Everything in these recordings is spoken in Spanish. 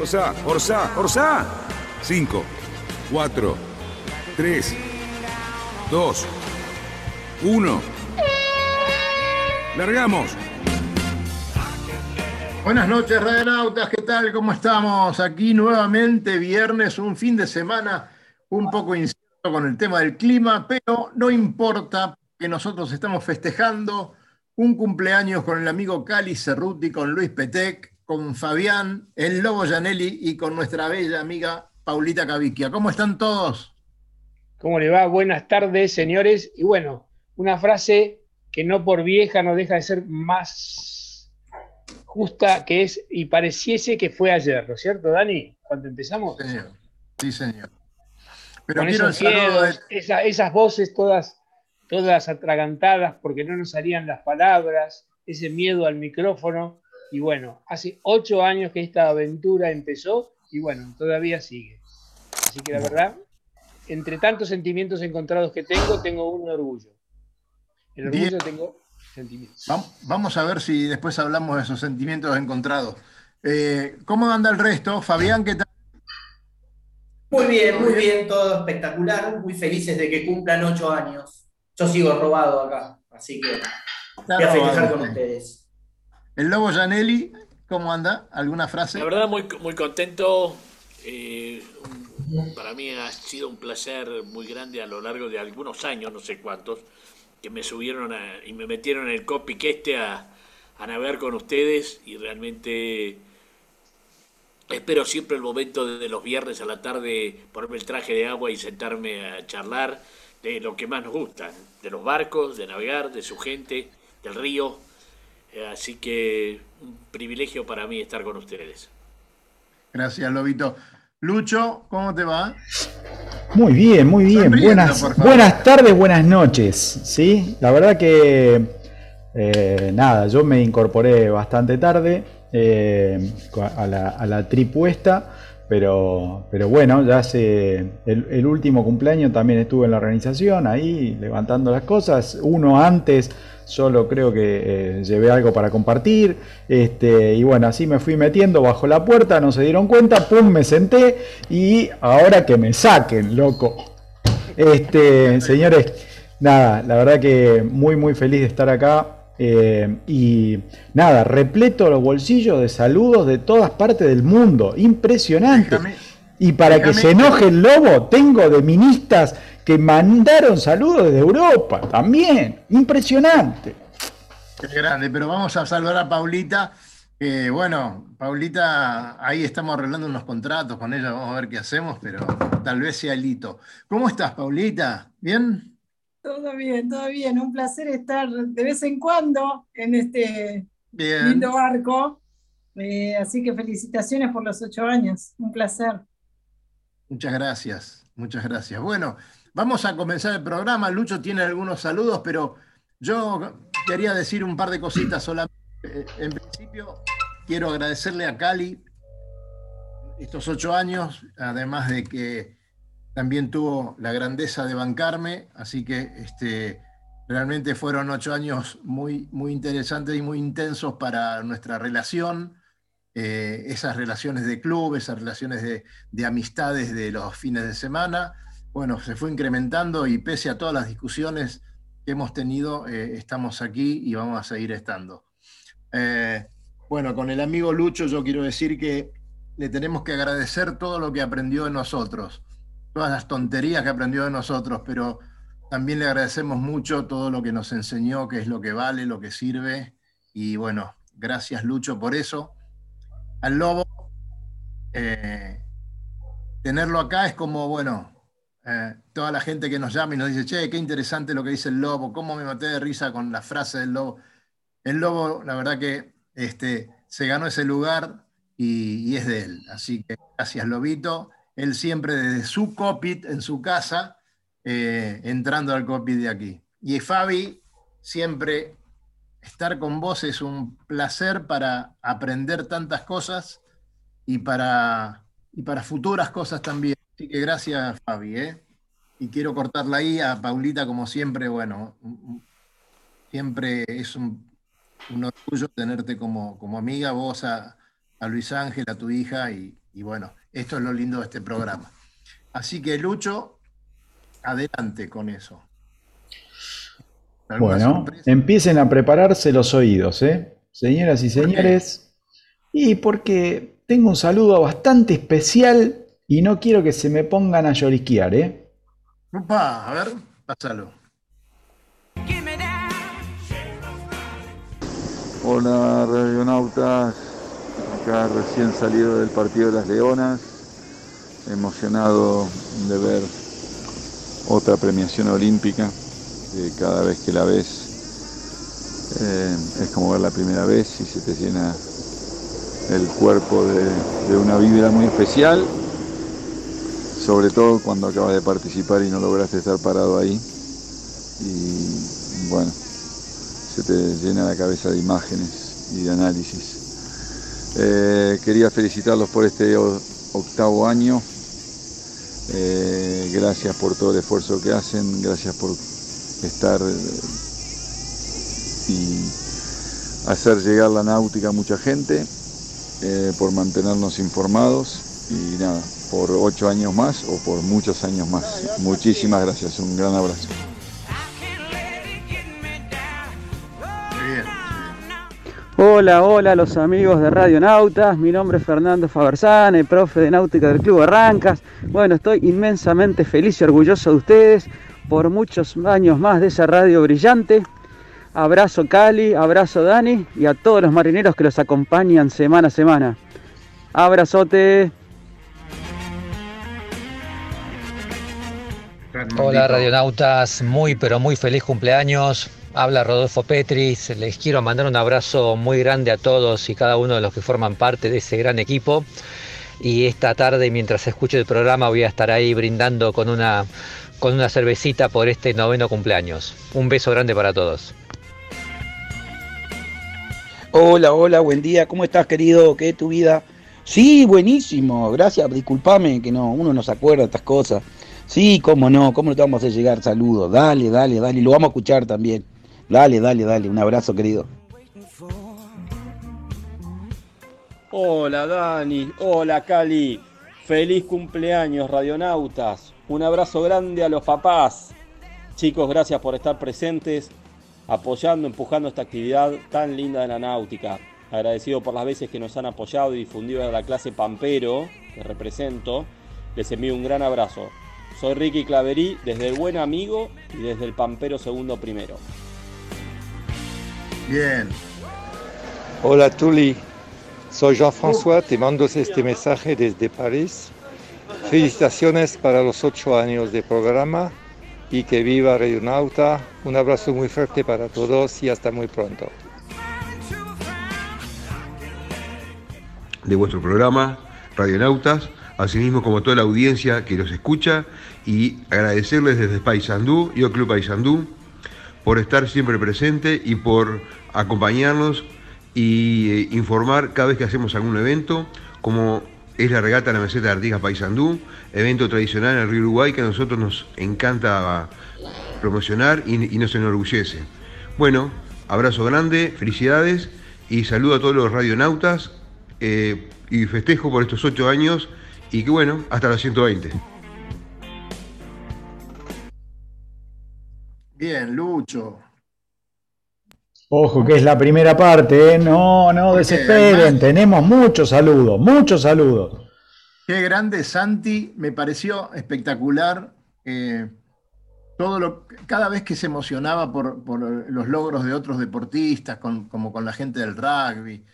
Orsá, Orsá, Orsá. Cinco, cuatro, tres, dos, uno. Largamos. Buenas noches, radionautas, ¿qué tal? ¿Cómo estamos? Aquí nuevamente, viernes, un fin de semana un poco incierto con el tema del clima, pero no importa que nosotros estamos festejando un cumpleaños con el amigo Cali Cerruti, con Luis Petec, con Fabián, el Lobo Janelli y con nuestra bella amiga Paulita Caviquia. ¿Cómo están todos? ¿Cómo le va? Buenas tardes, señores. Y bueno, una frase que no por vieja no deja de ser más justa que es y pareciese que fue ayer, ¿no es cierto, Dani? Cuando empezamos. Sí, señor. Sí, señor. Pero Con quiero esos el saludo miedos, de- esa- esas voces todas, todas atragantadas porque no nos salían las palabras, ese miedo al micrófono. Y bueno, hace ocho años que esta aventura empezó y bueno, todavía sigue. Así que la verdad, entre tantos sentimientos encontrados que tengo, tengo un orgullo. El orgullo Bien. tengo sentimientos. Vam- Vamos a ver si después hablamos de esos sentimientos encontrados. Eh, ¿Cómo anda el resto? Fabián, ¿qué tal? Muy bien, muy bien, todo espectacular, muy felices de que cumplan ocho años. Yo sigo robado acá, así que voy a festejar con ustedes. El Lobo Janelli, ¿cómo anda? ¿Alguna frase? La verdad, muy, muy contento. eh, para mí ha sido un placer muy grande a lo largo de algunos años, no sé cuántos, que me subieron a- y me metieron en el copy que este a, navegar con ustedes y realmente espero siempre el momento de los viernes a la tarde ponerme el traje de agua y sentarme a charlar de lo que más nos gusta, de los barcos, de navegar, de su gente, del río. Eh, Así que un privilegio para mí estar con ustedes. Gracias, Lobito. Lucho, ¿cómo te va? Muy bien, muy bien. Sonriendo, Buenas, buenas tardes, buenas noches. ¿sí? La verdad que, eh, nada, yo me incorporé bastante tarde eh, a, la, a la tripuesta, pero, pero bueno, ya hace el, el último cumpleaños también estuve en la organización, ahí levantando las cosas. Uno antes, solo creo que eh, llevé algo para compartir. Este, y bueno, así me fui metiendo bajo la puerta, no se dieron cuenta, pum, me senté y ahora que me saquen, loco. Este, señores, nada, la verdad que muy, muy feliz de estar acá. eh, y nada, repleto los bolsillos de saludos de todas partes del mundo. Impresionante. Déjame- y para que se enoje el lobo, tengo de ministas que mandaron saludos desde Europa también. Impresionante. Qué grande, pero vamos a saludar a Paulita. bueno, Paulita, ahí estamos arreglando unos contratos con ella, vamos a ver qué hacemos, pero tal vez sea el hito. ¿Cómo estás, Paulita? ¿Bien? Todo bien, todo bien. Un placer estar de vez en cuando en este Bien. lindo barco. Eh, así que felicitaciones por los ocho años. Un placer. Muchas gracias, muchas gracias. Bueno, vamos a comenzar el programa. Lucho tiene algunos saludos, pero yo quería decir un par de cositas solamente. Eh, En principio, quiero agradecerle a Cali estos ocho años, además de que también tuvo la grandeza de bancarme, así que este, realmente fueron ocho años muy, muy interesantes y muy intensos para nuestra relación, eh, esas relaciones de club, esas relaciones de, de amistades de los fines de semana. Bueno, se fue incrementando y pese a todas las discusiones que hemos tenido, eh, estamos aquí y vamos a seguir estando. Eh, bueno, con el amigo Lucho yo quiero decir que le tenemos que agradecer todo lo que aprendió de nosotros, todas las tonterías que aprendió de nosotros, pero también le agradecemos mucho todo lo que nos enseñó, qué es lo que vale, lo que sirve. Y bueno, gracias Lucho por eso. Al Lobo, eh, tenerlo acá es como, bueno, eh, toda la gente que nos llama y nos dice, che, qué interesante lo que dice el Lobo, cómo me maté de risa con la frase del Lobo. El Lobo, la verdad que este, se ganó ese lugar y, es de él. Así que gracias, Lobito. Él siempre desde su cockpit en su casa, eh, entrando al cockpit de aquí. Y Fabi, siempre estar con vos es un placer para aprender tantas cosas y para, y para futuras cosas también. Así que gracias, Fabi. ¿eh? Y quiero cortarla ahí a Paulita, como siempre, bueno, siempre es un, orgullo tenerte como, como amiga, vos a, Luis Ángel, a tu hija, y, y bueno, esto es lo lindo de este programa. Así que Lucho, adelante con eso. Bueno, empiecen a prepararse los oídos, ¿eh? Señoras y señores. Y porque tengo un saludo bastante especial y no quiero que se me pongan a lloriquear, ¿eh? Opa, a ver, pásalo. Hola, radionautas. Acá recién salido del partido de las Leonas. Emocionado de ver otra premiación olímpica cada vez que la ves eh, es como ver la primera vez y se te llena el cuerpo de, una vibra muy especial, sobre todo cuando acabas de participar y no lograste estar parado ahí. Y bueno, se te llena la cabeza de imágenes y de análisis. Eh, quería felicitarlos por este octavo año. Eh, gracias por todo el esfuerzo que hacen, gracias por estar eh, y hacer llegar la náutica a mucha gente, por mantenernos informados y nada, por ocho años más o por muchos años más. Muchísimas gracias, un gran abrazo. Hola, hola los amigos de Radio Nautas, mi nombre es Fernando Fabersane, profe de náutica del Club Arrancas. Bueno, estoy inmensamente feliz y orgulloso de ustedes por muchos años más de esa radio brillante. Abrazo Cali, abrazo Dani y a todos los marineros que los acompañan semana a semana. Abrazote. Hola radionautas, muy pero muy feliz cumpleaños. Habla Rodolfo Petris, les quiero mandar un abrazo muy grande a todos y cada uno de los que forman parte de ese gran equipo. Y esta tarde, mientras escucho el programa, voy a estar ahí brindando con una con una cervecita por este noveno cumpleaños. Un beso grande para todos. Hola, hola, buen día. ¿Cómo estás, querido? ¿Qué es tu vida? Sí, buenísimo. Gracias. Disculpame que no, uno no se acuerda de estas cosas. Sí, cómo no, cómo no te vamos a llegar saludos. Dale, dale, dale. Lo vamos a escuchar también. Dale, dale, dale. Un abrazo, querido. Hola, Dani. Hola, Cali. Feliz cumpleaños, radionautas. Un abrazo grande a los papás. Chicos, gracias por estar presentes, apoyando, empujando esta actividad tan linda de la náutica. Agradecido por las veces que nos han apoyado y difundido a la clase Pampero, que represento. Les envío un gran abrazo. Soy Ricky Claverí, desde el Buen Amigo y desde el Pampero Segundo Primero. Bien. Hola Tuli, soy Jean-François, te mando este mensaje desde París Felicitaciones para los ocho años de programa y que viva Radio Nauta. Un abrazo muy fuerte para todos y hasta muy pronto. De vuestro programa, Radionautas, asimismo como toda la audiencia que los escucha y agradecerles desde Paysandú, Yo Club Paysandú, por estar siempre presente y por acompañarnos y eh, informar cada vez que hacemos algún evento, como es la regata de la meseta de Artigas Paysandú, evento tradicional en el río Uruguay que a nosotros nos encanta promocionar y, nos enorgullece. Bueno, abrazo grande, felicidades y saludo a todos los radionautas eh, y festejo por estos ocho años y que bueno, hasta los 120. Bien, Lucho. Ojo, que es la primera parte, ¿eh? No, no desesperen, tenemos muchos saludos, muchos saludos. Qué grande, Santi, me pareció espectacular. Eh, todo lo, cada vez que se emocionaba por, los logros de otros deportistas, como con la gente del rugby.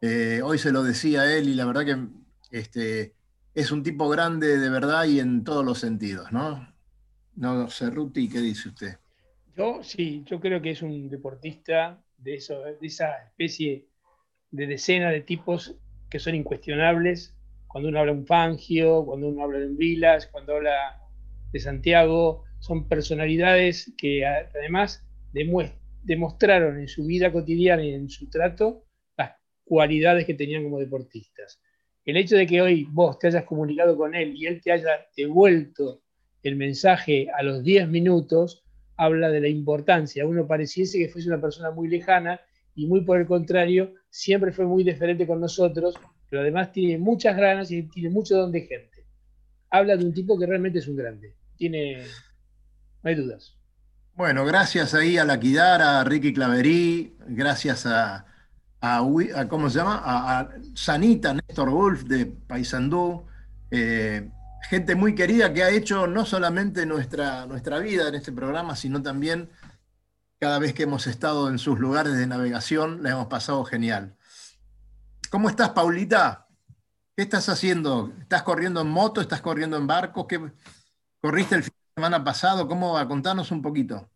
Eh, hoy se lo decía él y la verdad que este, es un tipo grande de verdad y en todos los sentidos, ¿no? No sé, Ruti, ¿qué dice usted? Yo sí, yo creo que es un deportista de, esa especie de decena de tipos que son incuestionables cuando uno habla de un Fangio, cuando uno habla de un Vilas, cuando habla de Santiago, son personalidades que además demostraron en su vida cotidiana y en su trato las cualidades que tenían como deportistas. El hecho de que hoy vos te hayas comunicado con él y él te haya devuelto el mensaje a los 10 minutos, habla de la importancia. Uno pareciese que fuese una persona muy lejana y muy por el contrario, siempre fue muy diferente con nosotros, pero además tiene muchas ganas y tiene mucho don de gente. Habla de un tipo que realmente es un grande. Tiene, no hay dudas. Bueno, gracias ahí a la Kidara, a Ricky Claverí, gracias a, a, ¿cómo se llama? A, Sanita, Néstor Wolf de Paysandú, eh, gente muy querida que ha hecho no solamente nuestra, nuestra vida en este programa, sino también cada vez que hemos estado en sus lugares de navegación, la hemos pasado genial. ¿Cómo estás, Paulita? ¿Qué estás haciendo? ¿Estás corriendo en moto? ¿Estás corriendo en barco? ¿Qué... ¿Corriste el fin de semana pasado? ¿Cómo va? Contanos un poquito.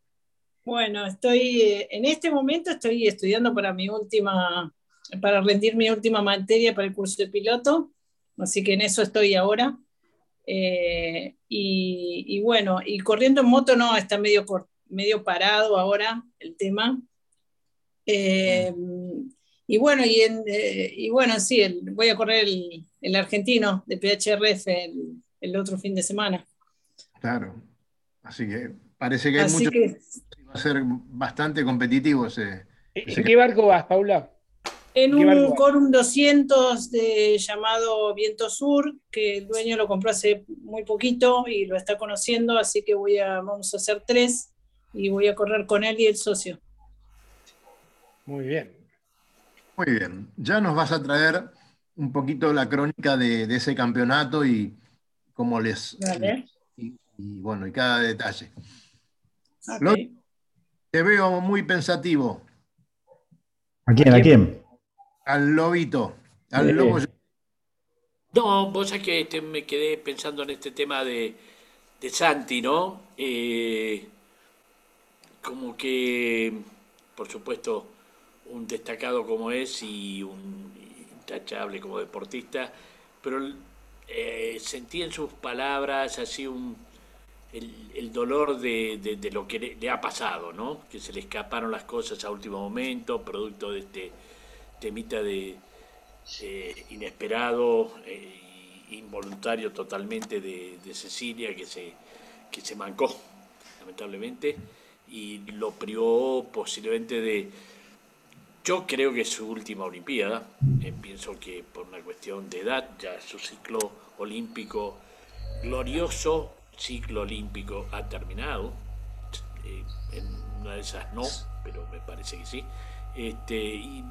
Bueno, estoy, eh, en este momento estoy estudiando para mi última, para rendir mi última materia para el curso de piloto, así que en eso estoy ahora. Eh, y, bueno, y corriendo en moto no, está medio, medio parado ahora el tema. Eh, y bueno, y, y bueno, sí, voy a correr el, argentino de PHRF el, otro fin de semana. Claro, así que parece que hay mucho... Que, va a ser bastante competitivo ese. ¿En qué barco vas, Paula? En un Corum 200 de, llamado Viento Sur, que el dueño lo compró hace muy poquito y lo está conociendo, así que voy a, vamos a hacer tres y voy a correr con él y el socio. Muy bien. Muy bien. Ya nos vas a traer un poquito la crónica de, ese campeonato y cómo les. Y, bueno, y cada detalle. Te veo muy pensativo. ¿A quién? ¿A quién? Al lobito. Al lobo. No, vos sabés que este, me quedé pensando en este tema de, de Santi, ¿no? Eh, como que, por supuesto, un destacado como es y un intachable como deportista, pero eh, sentí en sus palabras así un el, dolor de, lo que le, ha pasado, ¿no? Que se le escaparon las cosas a último momento, producto de este temita de inesperado, e involuntario totalmente de, Cecilia, que se, que se mancó, lamentablemente, y lo privó posiblemente de... Yo creo que es su última Olimpiada, eh, pienso que por una cuestión de edad, ya su ciclo olímpico glorioso ciclo olímpico ha terminado. Eh, en una de esas no, pero me parece que sí. Este, y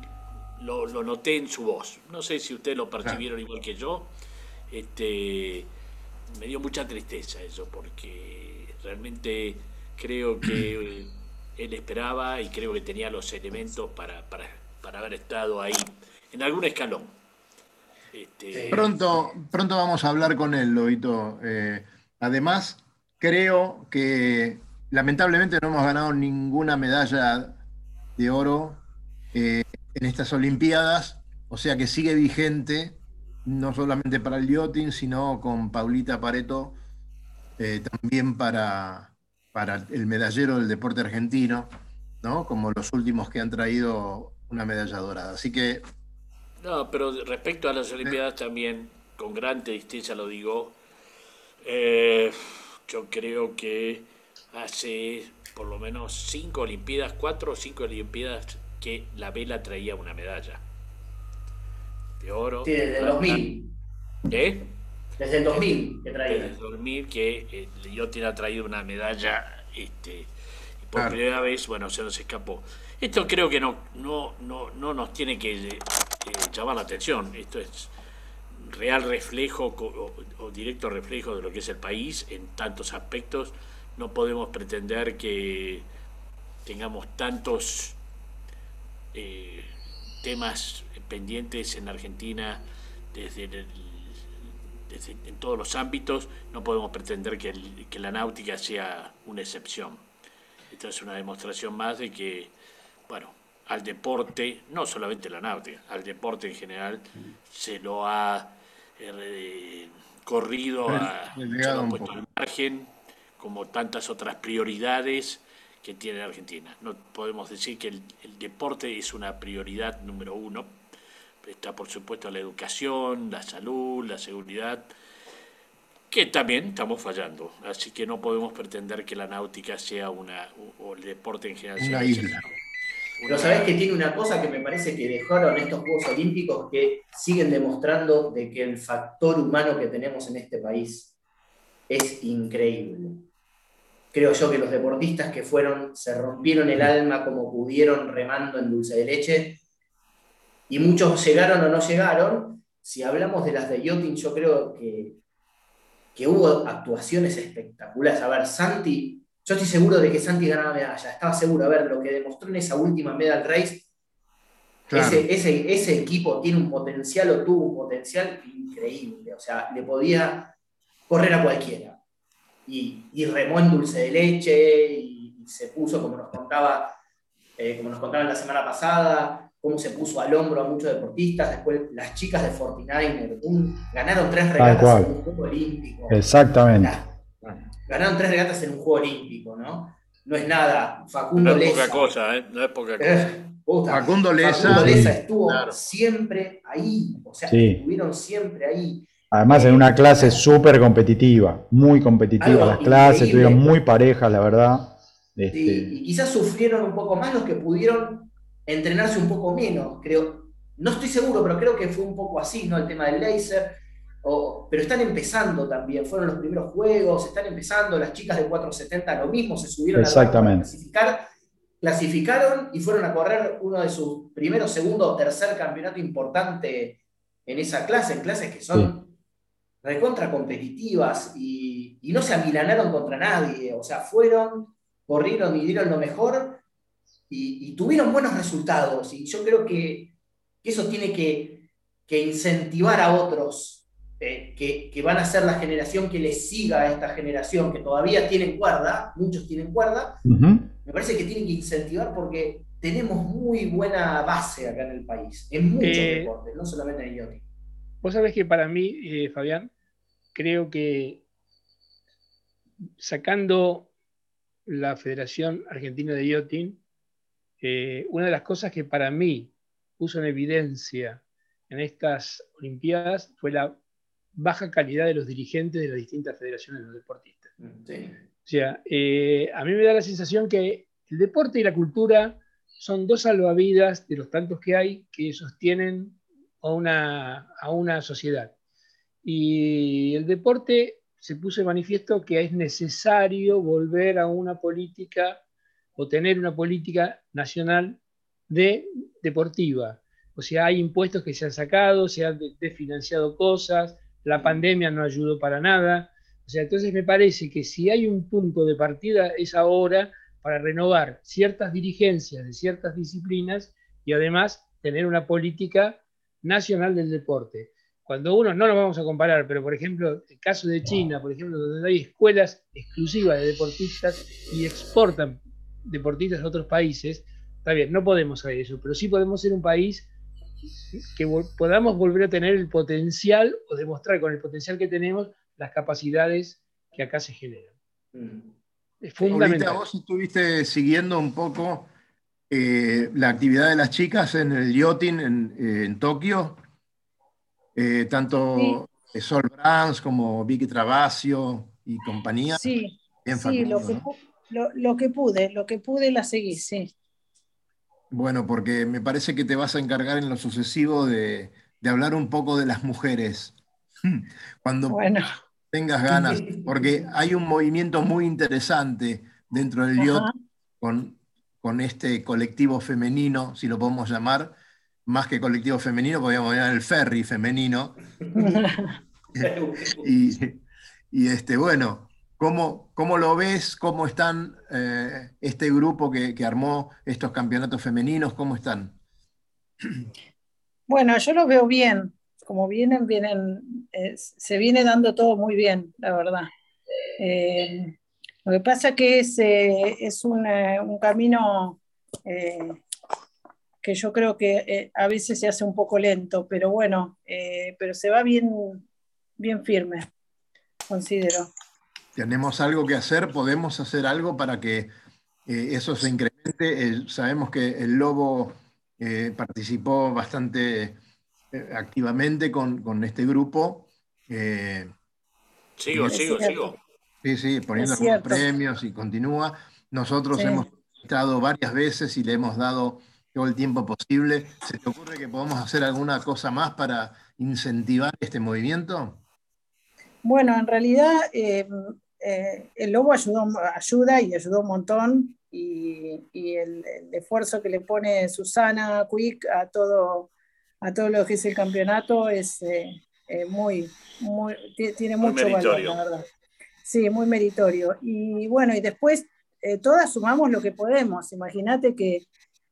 lo, noté en su voz. No sé si ustedes lo percibieron igual que yo. Este, me dio mucha tristeza eso, porque realmente creo que él esperaba y creo que tenía los elementos para, para, haber estado ahí, en algún escalón. Este, pronto, pronto vamos a hablar con él, Lobito. Eh, Además, creo que lamentablemente no hemos ganado ninguna medalla de oro eh, en estas Olimpiadas, o sea que sigue vigente, no solamente para el yachting, sino con Paulita Pareto, eh, también para, para el medallero del deporte argentino, ¿no? como los últimos que han traído una medalla dorada. Así que... No, pero respecto a las Olimpiadas también, con gran tristeza lo digo, eh, yo creo que hace por lo menos cinco Olimpiadas, cuatro o cinco Olimpiadas que la vela traía una medalla de oro. Sí, desde el 2000. ¿Eh? Desde el 2000 que traía. Desde el 2000 que eh, ha traído una medalla este, y por primera vez, bueno, se nos escapó. Esto creo que no, no, no, no nos tiene que eh, llamar la atención. Esto es real reflejo o, directo reflejo de lo que es el país en tantos aspectos. No podemos pretender que tengamos tantos eh, temas pendientes en Argentina desde, en todos los ámbitos. No podemos pretender que, que la náutica sea una excepción. Esto es una demostración más de que, bueno, al deporte, no solamente la náutica, al deporte en general, se lo ha eh, corrido, a, se lo ha puesto al margen, como tantas otras prioridades que tiene Argentina. No podemos decir que el, deporte es una prioridad número uno. Está, por supuesto, la educación, la salud, la seguridad, que también estamos fallando. Así que no podemos pretender que la náutica sea una, o el deporte en general sea una isla. Pero sabés que tiene una cosa que me parece que dejaron estos Juegos Olímpicos que siguen demostrando de que el factor humano que tenemos en este país es increíble. Creo yo que los deportistas que fueron se rompieron el alma como pudieron remando en dulce de leche y muchos llegaron o no llegaron. Si hablamos de las de yachting, yo creo que, que hubo actuaciones espectaculares. A ver, Santi yo estoy seguro de que Santi ganaba medalla, estaba seguro. A ver, lo que demostró en esa última medal race, ese, equipo tiene un potencial o tuvo un potencial increíble. O sea, le podía correr a cualquiera. Y, remó en dulce de leche y, se puso, como nos contaba, eh, como nos contaban la semana pasada, cómo se puso al hombro a muchos deportistas. Después las chicas de 49 ganaron tres regatas en un juego olímpico. Exactamente ganaron tres regatas en un juego olímpico, ¿no? No es nada. Facundo no es poca cosa, ¿eh? No es poca eh, cosa. Facundo Leza, Facundo Leza estuvo siempre ahí, o sea, estuvieron siempre ahí. Además, en una clase súper competitiva, muy competitiva las clases, tuvieron muy parejas, la verdad. Este... y quizás sufrieron un poco más los que pudieron entrenarse un poco menos, creo. No estoy seguro, pero creo que fue un poco así, ¿no? El tema del laser pero están empezando también, fueron los primeros juegos, están empezando, las chicas de 470 lo mismo, se subieron a clasificar, clasificaron y fueron a correr uno de sus primeros, segundo o tercer campeonato importante en esa clase, en clases que son recontra competitivas y, y, no se amilanaron contra nadie, o sea, fueron, corrieron y dieron lo mejor y, tuvieron buenos resultados. Y yo creo que, eso tiene que, que incentivar a otros eh, que, van a ser la generación que le siga a esta generación, que todavía tienen cuerda, muchos tienen cuerda, me parece que tienen que incentivar porque tenemos muy buena base acá en el país, en muchos eh, deportes, no solamente en el Vos sabés que para mí, eh, Fabián, creo que sacando la Federación Argentina de Yachting, una de las cosas que para mí puso en evidencia en estas Olimpiadas fue la baja calidad de los dirigentes de las distintas federaciones de los deportistas. O sea, eh, a mí me da la sensación que el deporte y la cultura son dos salvavidas de los tantos que hay que sostienen a una, a una sociedad. Y el deporte se puso de manifiesto que es necesario volver a una política o tener una política nacional de deportiva. O sea, hay impuestos que se han sacado, se han desfinanciado cosas, la pandemia no ayudó para nada. O sea, entonces me parece que si hay un punto de partida es ahora para renovar ciertas dirigencias de ciertas disciplinas y además tener una política nacional del deporte. Cuando uno, no lo vamos a comparar, pero por ejemplo, el caso de China, por ejemplo, donde hay escuelas exclusivas de deportistas y exportan deportistas a otros países, está bien, no podemos hacer eso, pero sí podemos ser un país que podamos volver a tener el potencial o demostrar con el potencial que tenemos las capacidades que acá se generan. Mm. Es fundamental. vos estuviste siguiendo un poco eh, la actividad de las chicas en el yachting en, eh, Tokio, eh, tanto Sol Brands como Vicky Travasio y compañía. Sí, sí lo, que, lo, que pude, lo que pude la seguí, sí. Bueno, porque me parece que te vas a encargar en lo sucesivo de, hablar un poco de las mujeres. Cuando tengas ganas, porque hay un movimiento muy interesante dentro del con, con este colectivo femenino, si lo podemos llamar, más que colectivo femenino, podríamos llamar el ferry femenino. y, y este, bueno, ¿Cómo, ¿Cómo, lo ves? ¿Cómo están eh, este grupo que, armó estos campeonatos femeninos? ¿Cómo están? Bueno, yo los veo bien. Como vienen, vienen, eh, se viene dando todo muy bien, la verdad. Eh, lo que pasa que es, es un, camino que yo creo que a veces se hace un poco lento, pero bueno, pero se va bien, bien firme, considero. Tenemos algo que hacer, podemos hacer algo para que eh, eso se incremente. sabemos que el Lobo participó bastante activamente con, este grupo. sigo, sigo, sigo. Sí, sí, poniendo premios y continúa. Nosotros hemos estado varias veces y le hemos dado todo el tiempo posible. ¿Se te ocurre que podamos hacer alguna cosa más para incentivar este movimiento? Bueno, en realidad eh, eh, el Lobo ayudó, ayuda y ayudó un montón y, el, esfuerzo que le pone Susana Quick a todo, a todo lo que es el campeonato es eh, muy, tiene mucho valor, la verdad. Sí, muy meritorio. Y bueno, y después todas sumamos lo que podemos. Imagínate que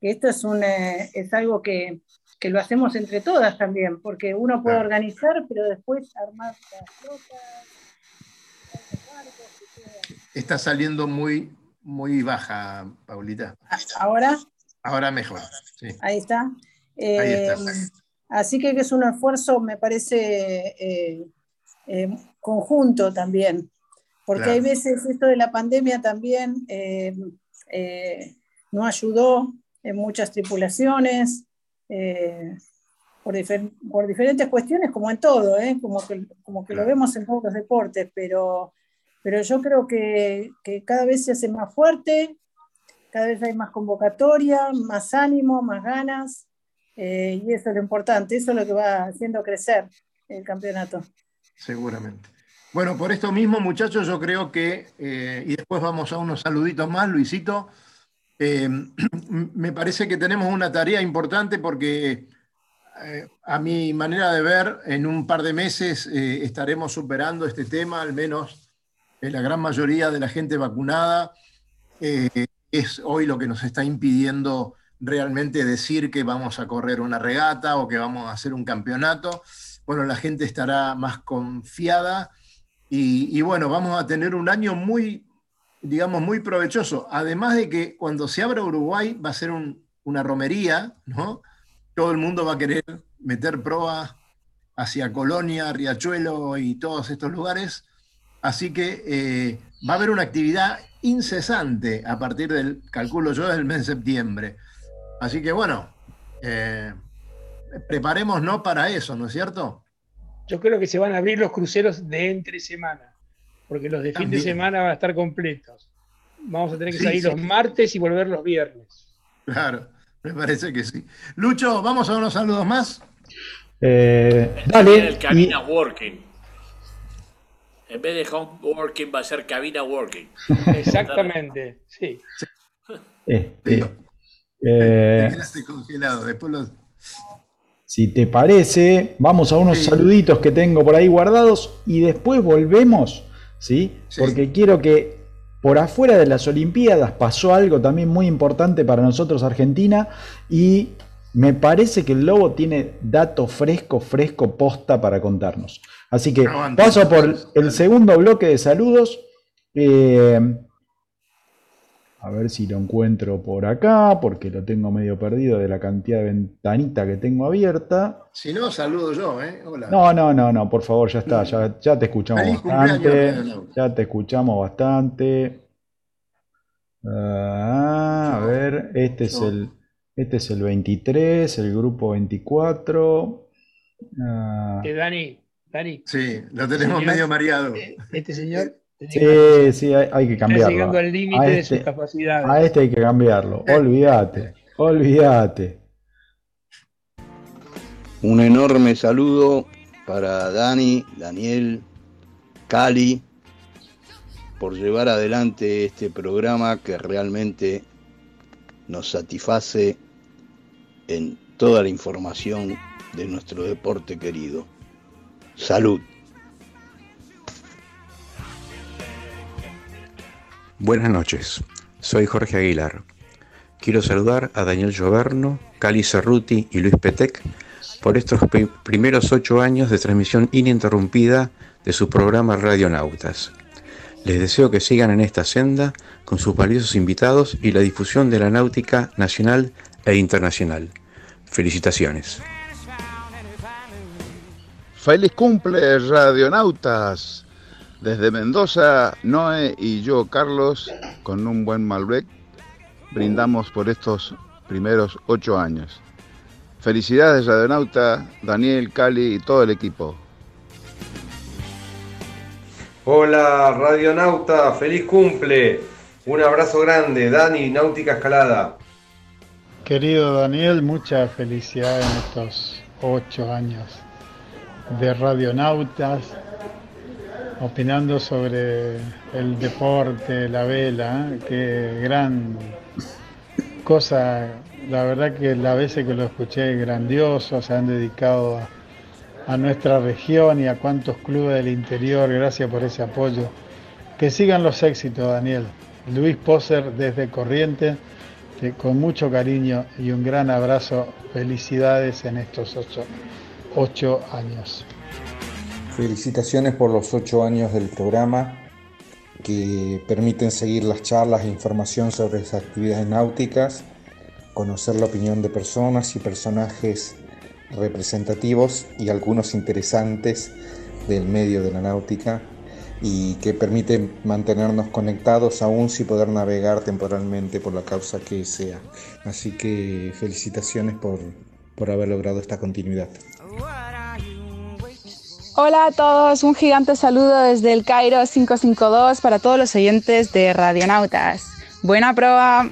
esto es, un, es algo que, que, lo hacemos entre todas también, porque uno puede organizar, pero después armar las flotas. Está saliendo muy, muy baja, Paulita. ¿Ahora? Ahora mejor. Sí. Ahí está. Eh, así que es un esfuerzo, me parece, eh, conjunto también, porque hay veces esto de la pandemia también no ayudó en muchas tripulaciones, eh, por, por, diferentes cuestiones, como en todo, ¿eh? como, que, como que lo vemos en todos los deportes, pero, pero yo creo que, que, cada vez se hace más fuerte, cada vez hay más convocatoria, más ánimo, más ganas, eh, y eso es lo importante, eso es lo que va haciendo crecer el campeonato. Seguramente. Bueno, por esto mismo, muchachos, yo creo que, y después vamos a unos saluditos más, Luisito, eh, me parece que tenemos una tarea importante porque eh, a mi manera de ver, en un par de meses eh, estaremos superando este tema, al menos la gran mayoría de la gente vacunada. es hoy lo que nos está impidiendo realmente decir que vamos a correr una regata o que vamos a hacer un campeonato. Bueno, la gente estará más confiada y, y bueno, vamos a tener un año muy, digamos, muy provechoso. Además de que cuando se abra Uruguay va a ser una romería, ¿no? Todo el mundo va a querer meter proa hacia Colonia, Riachuelo y todos estos lugares. Así que eh, va a haber una actividad incesante a partir del, calculo yo, del mes de septiembre. Así que bueno, eh, preparémonos para eso, ¿no es cierto? Yo creo que se van a abrir los cruceros de entre semana porque los de fin de semana van a estar completos. Vamos a tener que salir los martes y volver los viernes. Claro, me parece que sí. Lucho, vamos a unos saludos más. Eh, dale. El cabina working. En vez de home working va a ser cabina working. Exactamente, sí. Este, eh, congelado, después los... Si te parece, vamos a unos saluditos que tengo por ahí guardados y después volvemos ¿sí? Porque quiero que por afuera de las Olimpiadas pasó algo también muy importante para nosotros Argentina y me parece que el Lobo tiene dato fresco, fresco, posta para contarnos. Así que paso por el segundo bloque de saludos. Eh, a ver si lo encuentro por acá, porque lo tengo medio perdido de la cantidad de ventanita que tengo abierta. Si no, saludo yo, ¿eh? Hola. No, no, no, no, por favor, ya está, ya, te escuchamos bastante. Ya te escuchamos bastante. Ah, a ver, este es el este es el 23, el grupo 24. Ah. Eh, Dani, Dani. Sí, lo tenemos medio mareado. Eh, este señor Sí, sí, hay, que cambiarlo. llegando al límite de sus este, capacidades. A este hay que cambiarlo. Olvídate, olvídate. Un enorme saludo para Dani, Daniel, Cali, por llevar adelante este programa que realmente nos satisface en toda la información de nuestro deporte querido. Salud. Buenas noches, soy Jorge Aguilar. Quiero saludar a Daniel Gioverno, Cali Cerruti y Luis Petec por estos primeros ocho años de transmisión ininterrumpida de su programa Radionautas. Les deseo que sigan en esta senda con sus valiosos invitados y la difusión de la náutica nacional e internacional. Felicitaciones. Feliz cumple, radionautas. Desde Mendoza, Noé y yo, Carlos, con un buen Malbec, brindamos por estos primeros ocho años. Felicidades, radionauta, Daniel, Cali y todo el equipo. Hola, radionauta, feliz cumple. Un abrazo grande, Dani, Náutica Escalada. Querido Daniel, mucha felicidad en estos ocho años de radionautas, opinando sobre el deporte, la vela, qué gran cosa, la verdad que las veces que lo escuché grandioso, se han dedicado a, a nuestra región y a cuantos clubes del interior, gracias por ese apoyo. Que sigan los éxitos, Daniel. Luis Poser desde Corrientes, que con mucho cariño y un gran abrazo, felicidades en estos ocho, ocho años. Felicitaciones por los ocho años del programa que permiten seguir las charlas e información sobre las actividades náuticas, conocer la opinión de personas y personajes representativos y algunos interesantes del medio de la náutica y que permite mantenernos conectados aún sin poder navegar temporalmente por la causa que sea. Así que felicitaciones por, por haber logrado esta continuidad. Hola a todos, un gigante saludo desde el Cairo 552 para todos los oyentes de Radionautas. Buena prueba.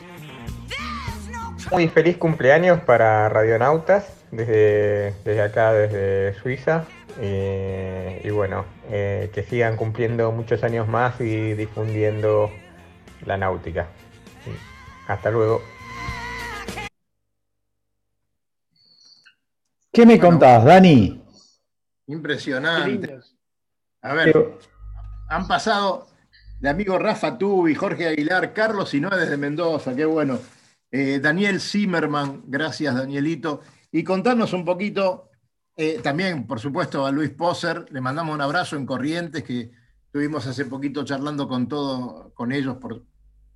Muy feliz cumpleaños para Radionautas desde, desde acá, desde Suiza. Eh, y bueno, eh, que sigan cumpliendo muchos años más y difundiendo la náutica. Hasta luego. ¿Qué me contás, Dani? Impresionante. A ver, han pasado el amigo Rafa Tubi, Jorge Aguilar, Carlos Noé desde Mendoza, qué bueno. Eh, Daniel Zimmerman, gracias Danielito. Y contarnos un poquito, eh, también por supuesto a Luis Poser, le mandamos un abrazo en Corrientes, que estuvimos hace poquito charlando con todo, con ellos por,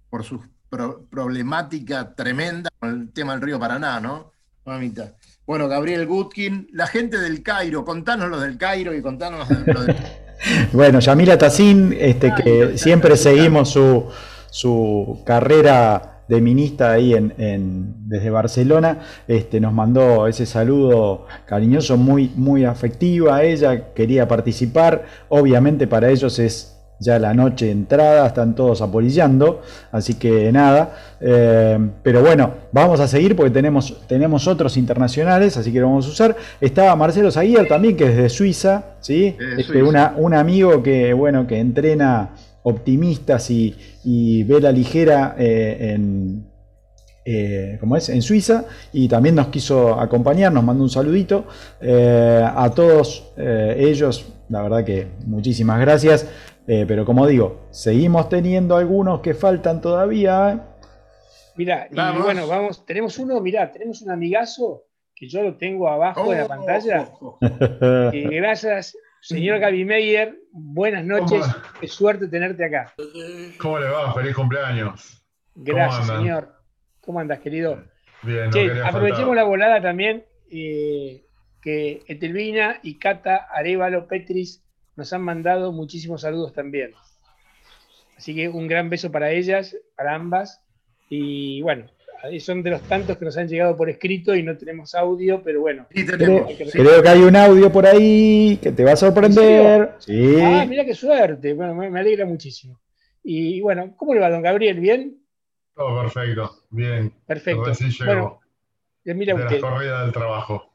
por su pro- problemática tremenda con el tema del río Paraná, ¿no? Mamita. Bueno, Gabriel Gutkin, la gente del Cairo, contanos los del Cairo y contanos lo del Bueno, Yamila Tassin, este, que siempre seguimos su, su carrera de minista ahí en, en- desde Barcelona, este, nos mandó ese saludo cariñoso, muy, muy afectiva. Ella quería participar, obviamente para ellos es ya la noche entrada, están todos apolillando, así que nada. eh, pero bueno, vamos a seguir porque tenemos, tenemos otros internacionales, así que lo vamos a usar. Estaba Marcelo Zaguier también, que es de Suiza, ¿sí? Este, Suiza. una- un amigo que, bueno, que entrena optimistas y, y vela ligera eh, en, eh, ¿cómo es? en Suiza y también nos quiso acompañar, nos mandó un saludito. A todos ellos, la verdad que muchísimas gracias. Eh, pero como digo, seguimos teniendo algunos que faltan todavía. Mira, y bueno, vamos, tenemos uno, mirá, tenemos un amigazo que yo lo tengo abajo de la Oh, pantalla. Y gracias, señor Gaby Meyer, buenas noches, qué suerte tenerte acá. ¿Cómo le va? Feliz cumpleaños. Gracias, señor. ¿Cómo andas, querido? Bien, Che, aprovechemos faltar. la volada también, eh, que Etelvina y Cata Arevalo Petris nos han mandado muchísimos saludos también. Así que un gran beso para ellas, para ambas. Y bueno, son de los tantos que nos han llegado por escrito y no tenemos audio, pero bueno. Creo, que- creo que hay un audio por ahí que te va a sorprender. Sí. Ah, mira qué suerte. Bueno, me, me alegra muchísimo. Y bueno, ¿cómo le va, don Gabriel? ¿Bien? Todo perfecto. Bien. Perfecto. Recién llegó Bueno, mira de usted, la corrida del trabajo.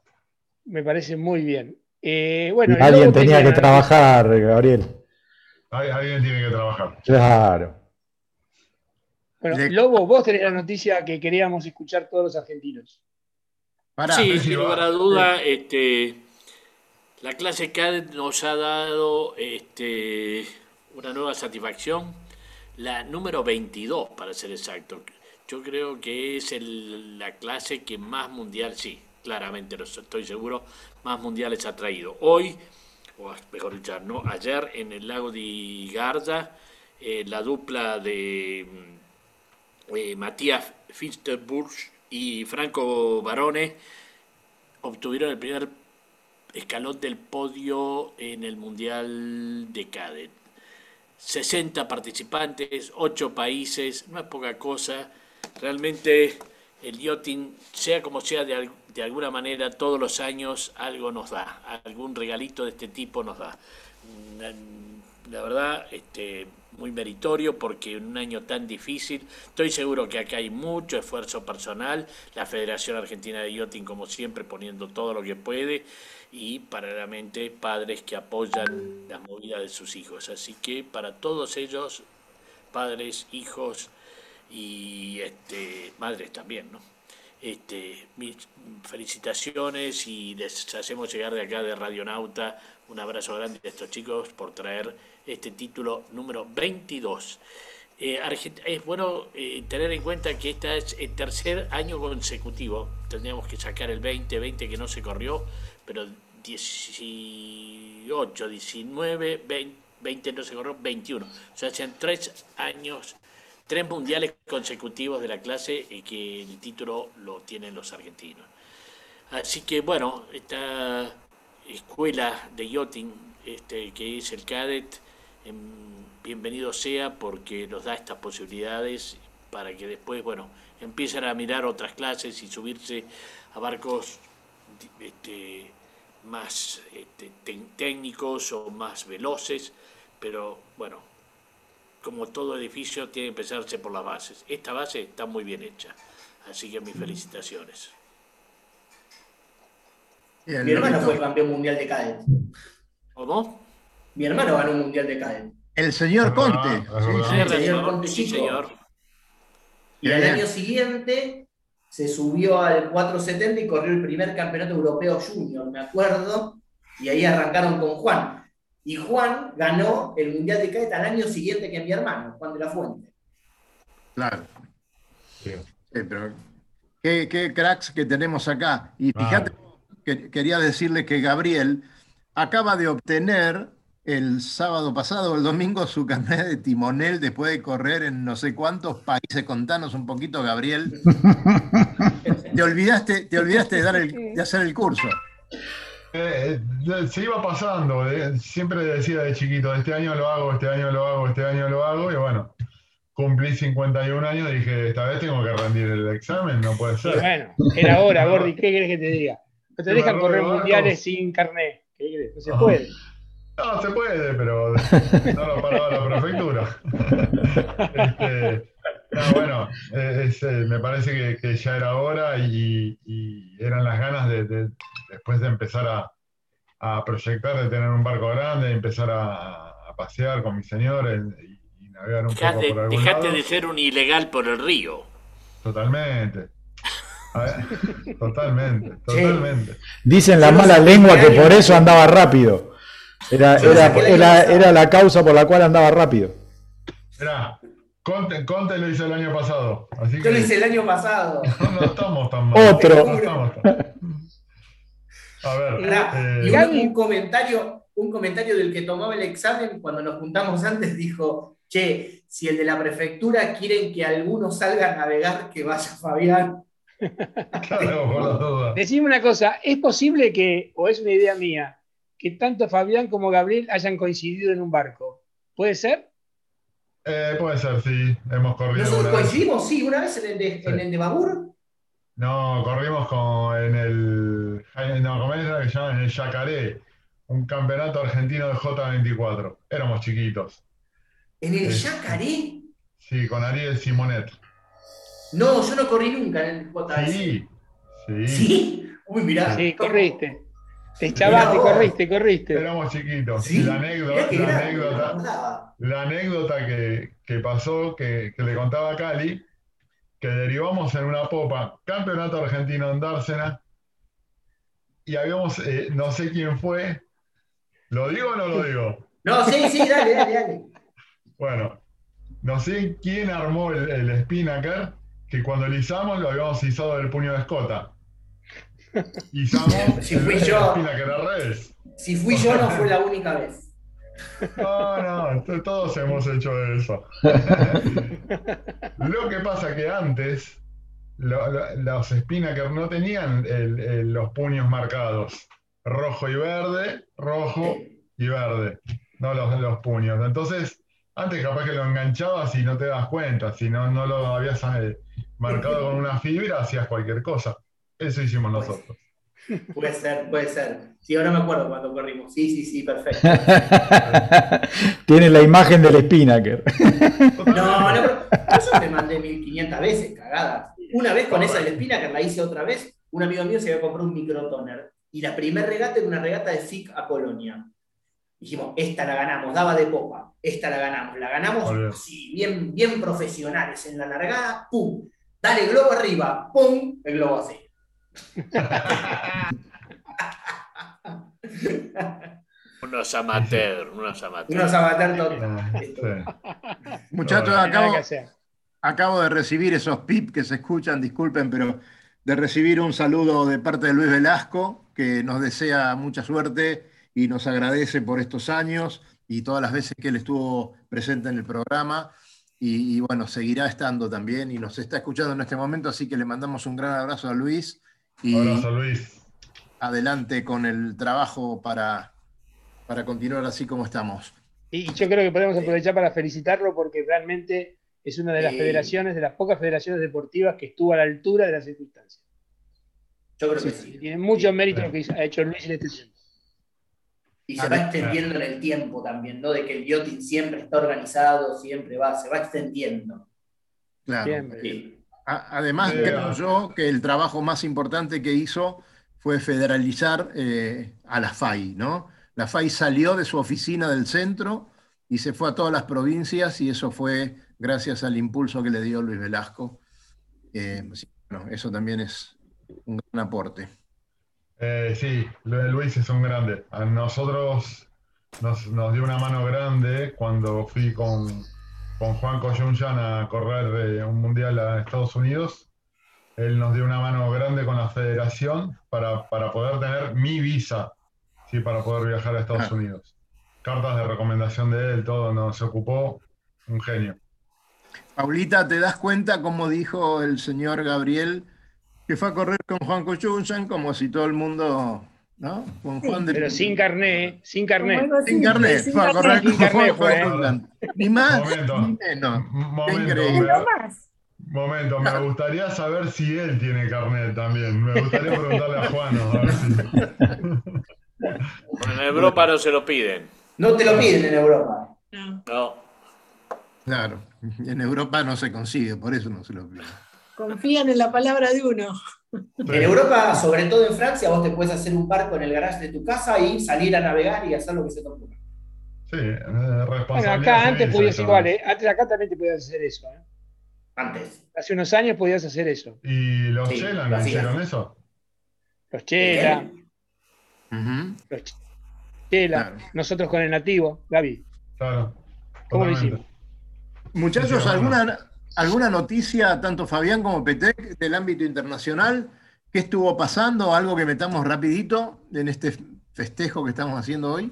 me parece muy bien. Eh, bueno, Alguien tenía que trabajar, Gabriel. Alguien tiene que trabajar. Claro. Bueno, Lobo, vos tenés la noticia que queríamos escuchar todos los argentinos. sí, sin lugar a duda, este, la clase CAD nos ha dado este, una nueva satisfacción, la número 22 para ser exacto. Yo creo que es el- la clase que más mundial, sí, claramente lo estoy seguro, más mundiales ha traído. Hoy, o mejor dicho, no, ayer en el lago de Garda, eh, la dupla de mm, eh, Matías Finsterburg y Franco Barone obtuvieron el primer escalón del podio en el Mundial de Cadet. 60 participantes, 8 países, no es poca cosa. Realmente el yachting, sea como sea, de, de, alguna manera todos los años algo nos da, algún regalito de este tipo nos da. Mm, la verdad, este, muy meritorio porque en un año tan difícil, estoy seguro que acá hay mucho esfuerzo personal, la Federación Argentina de Yachting como siempre poniendo todo lo que puede y paralelamente padres que apoyan la movida de sus hijos. Así que para todos ellos, padres, hijos y este, madres también, ¿no? Este, mis felicitaciones y les hacemos llegar de acá de Radionauta un abrazo grande a estos chicos por traer este título número 22. Eh, es bueno eh, tener en cuenta que este es el tercer año consecutivo. Tendríamos que sacar el 2020 que no se corrió, pero 18, 19, 20, no se corrió, 21. O sea, hacen tres años, tres mundiales consecutivos de la clase y que el título lo tienen los argentinos. Así que bueno, esta escuela de yachting este, que es el CADET, em, bienvenido sea porque nos da estas posibilidades para que después, bueno, empiecen a mirar otras clases y subirse a barcos este, más este, técnicos o más veloces, pero bueno, como todo edificio tiene que empezarse por las bases. Esta base está muy bien hecha, así que mis felicitaciones. Mi hermano fue campeón mundial de cadet. ¿Cómo? Mi hermano ganó un mundial de cadet. El señor Conte. sí, el señor Conte sí, señor. Y al año siguiente se subió al 470 y corrió el primer campeonato europeo junior, me acuerdo, y ahí arrancaron con Juan. Y Juan ganó el Mundial de Cadet al año siguiente que mi hermano, Juan de la Fuente. Claro. Sí. pero qué, qué, cracks que tenemos acá. Y fíjate, que, quería decirle que Gabriel acaba de obtener el sábado pasado, el domingo, su carnet de timonel después de correr en no sé cuántos países. Contanos un poquito, Gabriel. te olvidaste, te olvidaste de, dar de hacer el curso. Eh, eh, se iba pasando, eh, siempre decía de chiquito, este año lo hago, este año lo hago, este año lo hago, y bueno, cumplí 51 años, dije, esta vez tengo que rendir el examen, no puede ser. bueno, era hora, Gordi, ¿qué querés que te diga? No te dejan correr mundiales sin carnet. ¿Qué crees? No se puede. No, se puede, pero no lo paraba la prefectura. Este, no, bueno, me parece que, ya era hora y, eran las ganas de, después de empezar a, proyectar, de tener un barco grande, empezar a, pasear con mis señores y, navegar un poco por algún Dejaste de ser un ilegal por el río. Totalmente. totalmente, totalmente. Dicen la mala lengua que por eso andaba rápido. Era, era, la causa por la cual andaba rápido. Mirá, Conte, Conte, lo hizo el año pasado. Así Yo lo hice el año pasado. No, estamos tan mal. Otro. A ver. Eh, y un, comentario, un comentario del que tomaba el examen cuando nos juntamos antes dijo, che, si el de la prefectura quieren que alguno salga a navegar, que vaya Fabián. Decime una cosa, ¿es posible que, o es una idea mía, que tanto Fabián como Gabriel hayan coincidido en un barco? ¿Puede ser? Eh, puede ser, sí. Hemos corrido. ¿Nosotros coincidimos, sí, una vez en el de, en el de Babur? No, corrimos con, en el. No, ¿cómo es que se llama? En el Yacaré, un campeonato argentino de J24. Éramos chiquitos. ¿En el Yacaré? Sí, con Ariel Simonet. No, yo no corrí nunca en el JS. Sí, sí. ¿Sí? Uy, mirá. Sí, corriste. Te echabaste, corriste, corriste. Éramos chiquitos. ¿Sí? La anécdota, la anécdota, la anécdota que, que pasó, que, que, le contaba a Cali, que derivamos en una popa, campeonato argentino en Dársena, y habíamos, eh, no sé quién fue, ¿lo digo o no lo digo? No, sí, sí, dale, dale, dale. Bueno, no sé quién armó el, el spinnaker, que cuando lo izamos lo habíamos izado del puño de escota. Izamos si fui yo, que Si fui yo, no fue la única vez. No, no, todos hemos hecho eso. lo que pasa que antes lo- lo- los Spinnaker no tenían el- el- los puños marcados, rojo y verde, rojo y verde, no los, los puños. Entonces, antes capaz que lo enganchabas y no te das cuenta, si no, no lo habías eh, marcado con una fibra, hacías cualquier cosa. Eso hicimos nosotros. Puede ser, puede ser. Sí, ahora me acuerdo cuando corrimos. Sí, sí, sí, perfecto. Tiene la imagen del Spinnaker. No, no, pero yo te mandé 1500 veces, cagadas. Una vez con esa del Spinnaker la hice otra vez. Un amigo mío se había comprado un microtoner. Y la primer regata era una regata de FIC a Colonia. Dijimos, esta la ganamos, daba de popa. Esta la ganamos. La ganamos así, bien, bien profesionales. En la largada, ¡pum! Dale globo arriba, ¡pum! El globo así. Unos amateur, unos amateur. Unos amateur total. Muchachos, acabo, acabo de recibir esos pip que se escuchan, disculpen, pero de recibir un saludo de parte de Luis Velasco, que nos desea mucha suerte y nos agradece por estos años y todas las veces que él estuvo presente en el programa. Y, y bueno, seguirá estando también y nos está escuchando en este momento, así que le mandamos un gran abrazo a Luis y Abrazo, Luis. adelante con el trabajo para, para continuar así como estamos. Y y yo creo que podemos aprovechar para felicitarlo porque realmente es una de las Sí. federaciones, de las pocas federaciones deportivas que estuvo a la altura de las circunstancias. Yo creo que Sí, sí. Tiene mucho mérito lo que ha hecho Luis en este tiempo. Y se va extendiendo en el tiempo también, ¿no? De que el yachting siempre está organizado, siempre va, se va extendiendo. Claro. Sí. Además, creo yo que el trabajo más importante que hizo fue federalizar eh, a la FAI, ¿no? La FAI salió de su oficina del centro y se fue a todas las provincias y eso fue gracias al impulso que le dio Luis Velasco. Eh, bueno, eso también es un gran aporte. Eh, sí, Lu- Luis es un grande. A nosotros nos, nos dio una mano grande cuando fui con, con Juan Coyunchan a correr un mundial a Estados Unidos. Él nos dio una mano grande con la federación para, para poder tener mi visa, sí, para poder viajar a Estados Ah. Unidos. Cartas de recomendación de él, todo, nos ocupó un genio. Paulita, ¿te das cuenta cómo dijo el señor Gabriel que fue a correr con Juan Cochunchan como si todo el mundo, ¿no? Con Juan de Pero sin carné, sin carné. Sin carné, sin fue Sin fue, ¿eh? Ni más Momento. ni menos. Momento, increíble. me, momento, me gustaría saber si él tiene carnet también. Me gustaría preguntarle a Juan. a ver si- En Europa no se lo piden. No te lo piden en Europa. No. Claro, en Europa no se consigue, por eso no se lo pide. Confían en la palabra de uno. En Europa, sobre todo en Francia, vos te puedes hacer un barco en el garage de tu casa y salir a navegar y hacer lo que se te ocurra. Sí, eh, Bueno, responsabilidad. acá antes podías igual. ¿eh? Antes acá también te podías hacer eso, ¿eh? Antes. Hace unos años podías hacer eso. ¿Y los Sí, Chelan lo hicieron eso? Los Chela, los Ch- Chela, nosotros con el nativo, Gaby. Claro. ¿Cómo lo hicimos? Muchachos, bueno. ¿alguna, ¿alguna noticia, tanto Fabián como Petec, del ámbito internacional? ¿Qué estuvo pasando? ¿Algo que metamos rapidito en este festejo que estamos haciendo hoy?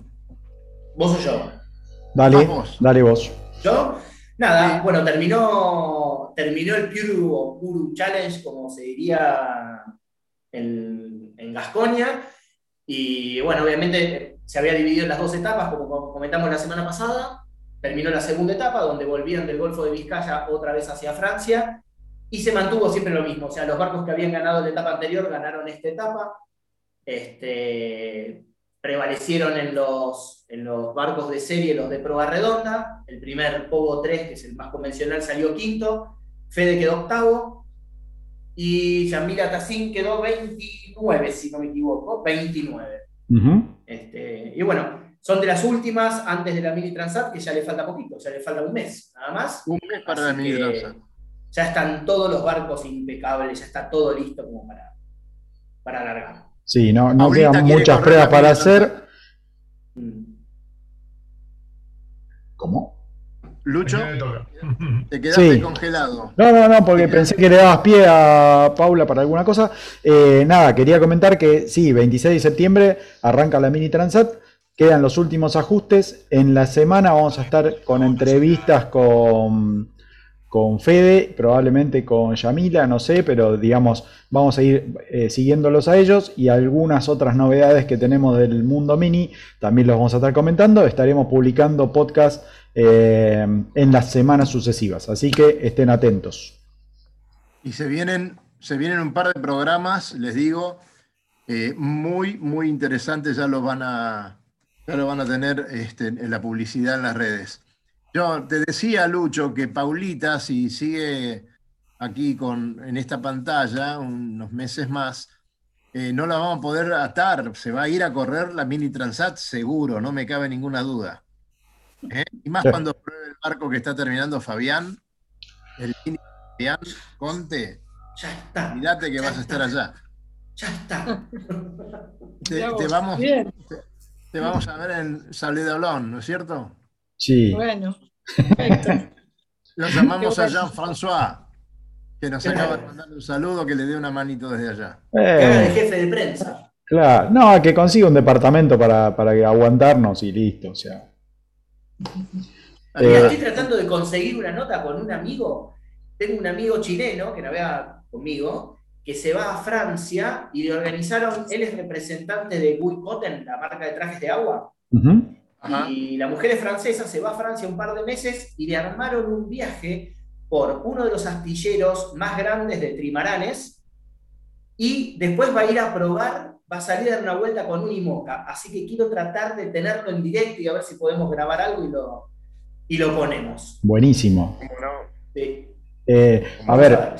¿Vos o yo? Dale, Vamos. dale vos. ¿Yo? Nada, bueno, terminó, terminó el Puru o Puru Challenge, como se diría en, en Gascoña. Y bueno, obviamente se había dividido en las dos etapas, como comentamos la semana pasada. Terminó la segunda etapa, donde volvían del Golfo de Vizcaya otra vez hacia Francia. Y se mantuvo siempre lo mismo. O sea, los barcos que habían ganado la etapa anterior ganaron esta etapa. Este, prevalecieron en los, en los barcos de serie los de proa redonda. El primer Pogo 3, que es el más convencional, salió quinto. Fede quedó octavo. Y Yamila Tassin quedó 29, si no me equivoco. 29. Este, y bueno, son de las últimas antes de la Mini Transat, que ya le falta poquito, ya le falta un mes, nada más. Un mes para Así la Mini Transat. Ya están todos los barcos impecables, ya está todo listo como para, para alargar. Sí, no, no quedan muchas pruebas para hacer. Mm. ¿Cómo? Lucho, te quedaste Sí. congelado. No, no, no, porque pensé que le dabas pie a Paula para alguna cosa. Eh, nada, quería comentar que sí, 26 de septiembre arranca la Mini Transat. Quedan los últimos ajustes. En la semana vamos a estar con entrevistas con, con Fede, probablemente con Yamila, no sé, pero digamos, vamos a ir eh, siguiéndolos a ellos y algunas otras novedades que tenemos del mundo mini también los vamos a estar comentando. Estaremos publicando podcast eh, en las semanas sucesivas, así que estén atentos. Y se vienen, se vienen un par de programas, les digo, eh, muy, muy interesantes, ya lo van a, ya lo van a tener este, en la publicidad en las redes. Yo te decía, Lucho, que Paulita, si sigue aquí con, en esta pantalla unos meses más, eh, no la vamos a poder atar. Se va a ir a correr la Mini Transat seguro, no me cabe ninguna duda. ¿Eh? Y más cuando pruebe el barco que está terminando Fabián, el Mini Fabián Conte. Ya está. Mirate que vas a estar allá. Ya está. Te, te vamos, te, te vamos a ver en Salé de Olón, ¿no es cierto? Sí. Bueno, Lo llamamos a Jean-François, que nos acaba de mandar un saludo, que le dé una manito desde allá. Eh, jefe de prensa. claro, no, que consiga un departamento para, para aguantarnos y listo, o sea. Eh, estoy tratando de conseguir una nota con un amigo. Tengo un amigo chileno que navega conmigo, que se va a Francia y le organizaron, él es representante de Guy Cotton, la marca de trajes de agua. Y la mujer es francesa, se va a Francia un par de meses y le armaron un viaje por uno de los astilleros más grandes de trimaranes y después va a ir a probar, va a salir a dar una vuelta con un IMOCA. Así que quiero tratar de tenerlo en directo y a ver si podemos grabar algo y lo, y lo ponemos. Buenísimo. Sí. Eh, a ver,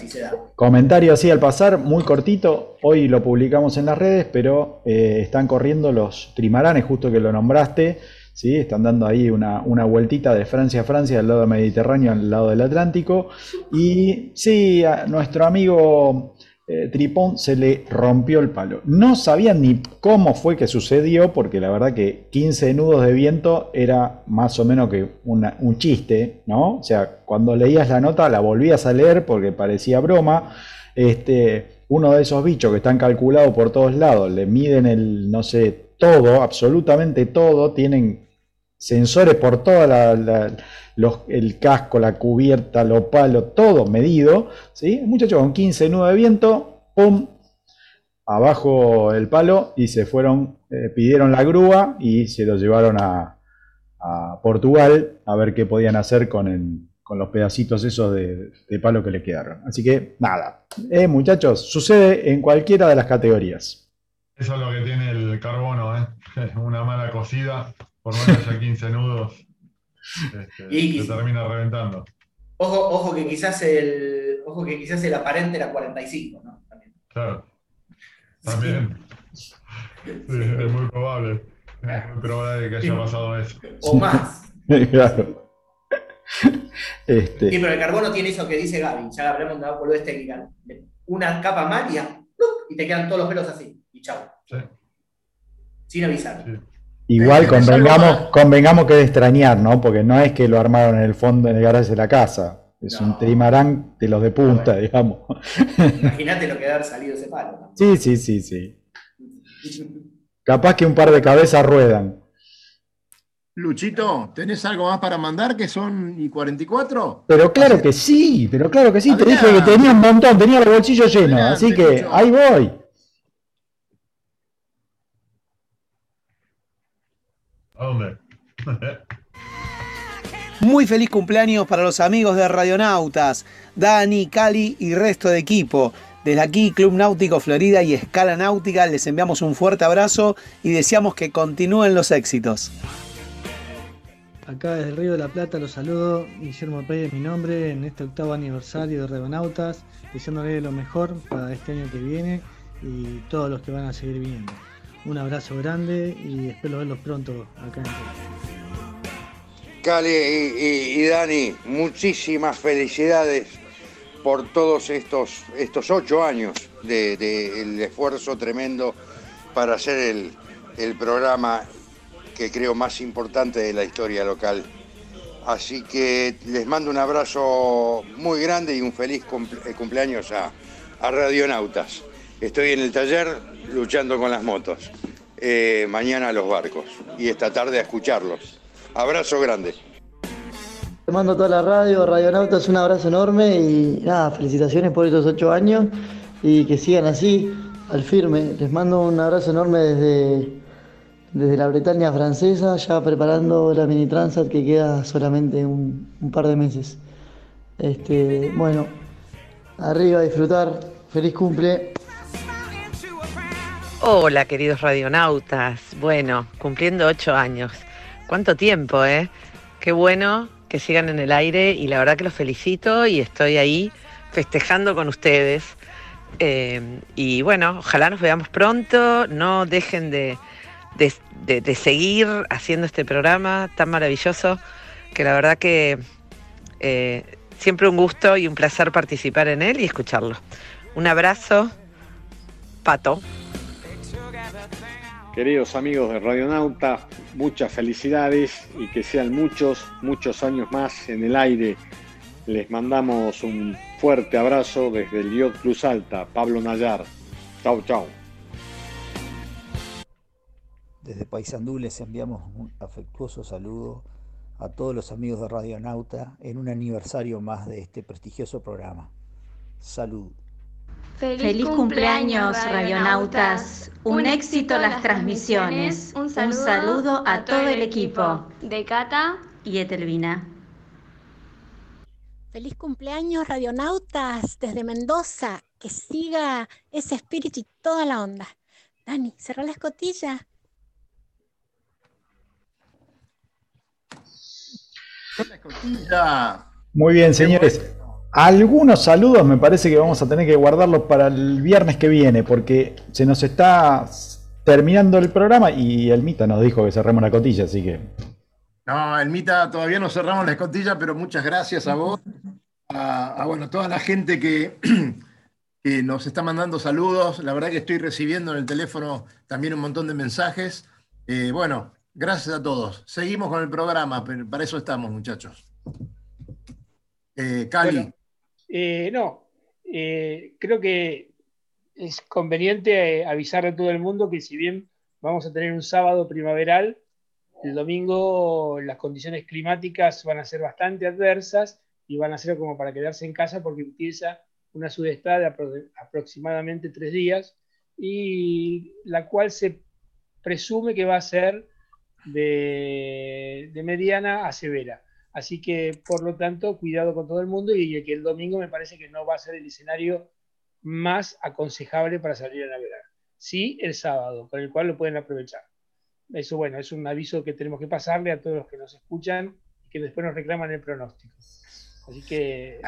comentario así al pasar, muy cortito. Hoy lo publicamos en las redes, pero eh, están corriendo los trimaranes, justo que lo nombraste. ¿sí? Están dando ahí una, una vueltita de Francia a Francia, del lado mediterráneo al lado del Atlántico. Y sí, nuestro amigo eh, Tripón se le rompió el palo. No sabían ni cómo fue que sucedió, porque la verdad que 15 nudos de viento era más o menos que un chiste, ¿no? O sea, cuando leías la nota la volvías a leer porque parecía broma. Este, uno de esos bichos que están calculados por todos lados, le miden el, no sé, todo, absolutamente todo, tienen sensores por toda la, el casco, la cubierta, los palos, todo medido, ¿sí? Con 15 nudos de viento, ¡pum! Abajo el palo y se fueron, eh, pidieron la grúa y se lo llevaron a, Portugal a ver qué podían hacer con, los pedacitos esos de, palo que le quedaron. Así que nada, Eh, muchachos, sucede en cualquiera de las categorías. Eso es lo que tiene el carbono, ¿eh? Una mala cosida, por más que haya 15 nudos, este, Y- se termina reventando. Ojo, ojo que quizás el, ojo que quizás el aparente era 45, ¿no? Claro. También. Sí, es muy probable. Es muy probable que haya pasado eso. O más. claro. Este, Sí, pero el carbono tiene eso que dice Gaby, ya hablamos de boludez técnica. Una capa mal y, te quedan todos los pelos así. Y chau. Sin avisar. Igual convengamos, convengamos que es de extrañar, ¿no? Porque no es que lo armaron en el fondo en el garaje de la casa. Es un trimarán de los de punta, digamos. Imagínate lo que debe haber salido ese palo. ¿no? Sí, sí, sí, sí. Capaz que un par de cabezas ruedan. Luchito, ¿tenés algo más para mandar que son y 44? Pero claro que sí, pero claro que sí. Te dije que tenía un montón, tenía el bolsillo lleno. Adelante, Así que Lucho. ahí voy. Muy feliz cumpleaños para los amigos de Radionautas, Dani, Cali y resto de equipo. Desde aquí, Club Náutico Florida y Escala Náutica, les enviamos un fuerte abrazo y deseamos que continúen los éxitos. Acá desde el Río de la Plata los saludo, Guillermo Pérez es mi nombre, en este octavo aniversario de Redonautas, deseándole lo mejor para este año que viene y todos los que van a seguir viniendo. Un abrazo grande y espero verlos pronto acá en. Cali y, y- Dani, muchísimas felicidades por todos estos, estos ocho años del de, el esfuerzo tremendo para hacer el, el programa que creo más importante de la historia local. Así que les mando un abrazo muy grande y un feliz cumple- cumpleaños a, a Radionautas. Estoy en el taller luchando con las motos. Eh, mañana a los barcos y esta tarde a escucharlos. Abrazo grande. mando a toda la radio, Radionautas, un abrazo enorme y nada, felicitaciones por estos ocho años y que sigan así, al firme. Les mando un abrazo enorme desde, desde la Bretaña francesa, ya preparando la mini transat que queda solamente un, un par de meses. Este, bueno, arriba a disfrutar, feliz cumple. Hola, queridos radionautas. Bueno, cumpliendo ocho años. ¿Cuánto tiempo, eh? Qué bueno que sigan en el aire y la verdad que los felicito y estoy ahí festejando con ustedes. Eh, y bueno, ojalá nos veamos pronto, no dejen de, de- de- de seguir haciendo este programa tan maravilloso que la verdad que eh, siempre un gusto y un placer participar en él y escucharlo. Un abrazo, Pato. Queridos amigos de Radionauta, muchas felicidades y que sean muchos, muchos años más en el aire. Les mandamos un fuerte abrazo desde el Yacht Plus Alta, Pablo Nayar. Chau, chau. Desde Paysandú les enviamos un afectuoso saludo a todos los amigos de Radionauta en un aniversario más de este prestigioso programa. Salud. Feliz, cumpleaños, radionautas. Un éxito las transmisiones. Un saludo, a todo el equipo. De Cata Y Etelvina. Feliz cumpleaños, radionautas, desde Mendoza. Que siga ese espíritu y toda la onda. Dani, cerrá la escotilla. Muy bien, señores. Algunos saludos me parece que vamos a tener que guardarlos para el viernes que viene, porque se nos está terminando el programa y el Mita nos dijo que cerremos la cotilla, así que. No, Elmita, todavía no cerramos la escotilla, pero muchas gracias a vos, a, a, bueno, toda la gente que, que nos está mandando saludos. La verdad que estoy recibiendo en el teléfono también un montón de mensajes. Eh, bueno, gracias a todos. Seguimos con el programa, pero para eso estamos, muchachos. Eh, Cali. Bueno, eh, no, eh, creo que es conveniente eh, avisar a todo el mundo que si bien vamos a tener un sábado primaveral, el domingo las condiciones climáticas van a ser bastante adversas y van a ser como para quedarse en casa porque empieza una sudestada de apro- aproximadamente tres días y la cual se presume que va a ser de mediana a severa. Así que, por lo tanto, cuidado con todo el mundo y que el domingo me parece que no va a ser el escenario más aconsejable para salir a navegar. Sí, el sábado, con el cual lo pueden aprovechar. Eso, bueno, es un aviso que tenemos que pasarle a todos los que nos escuchan y que después nos reclaman el pronóstico. Así que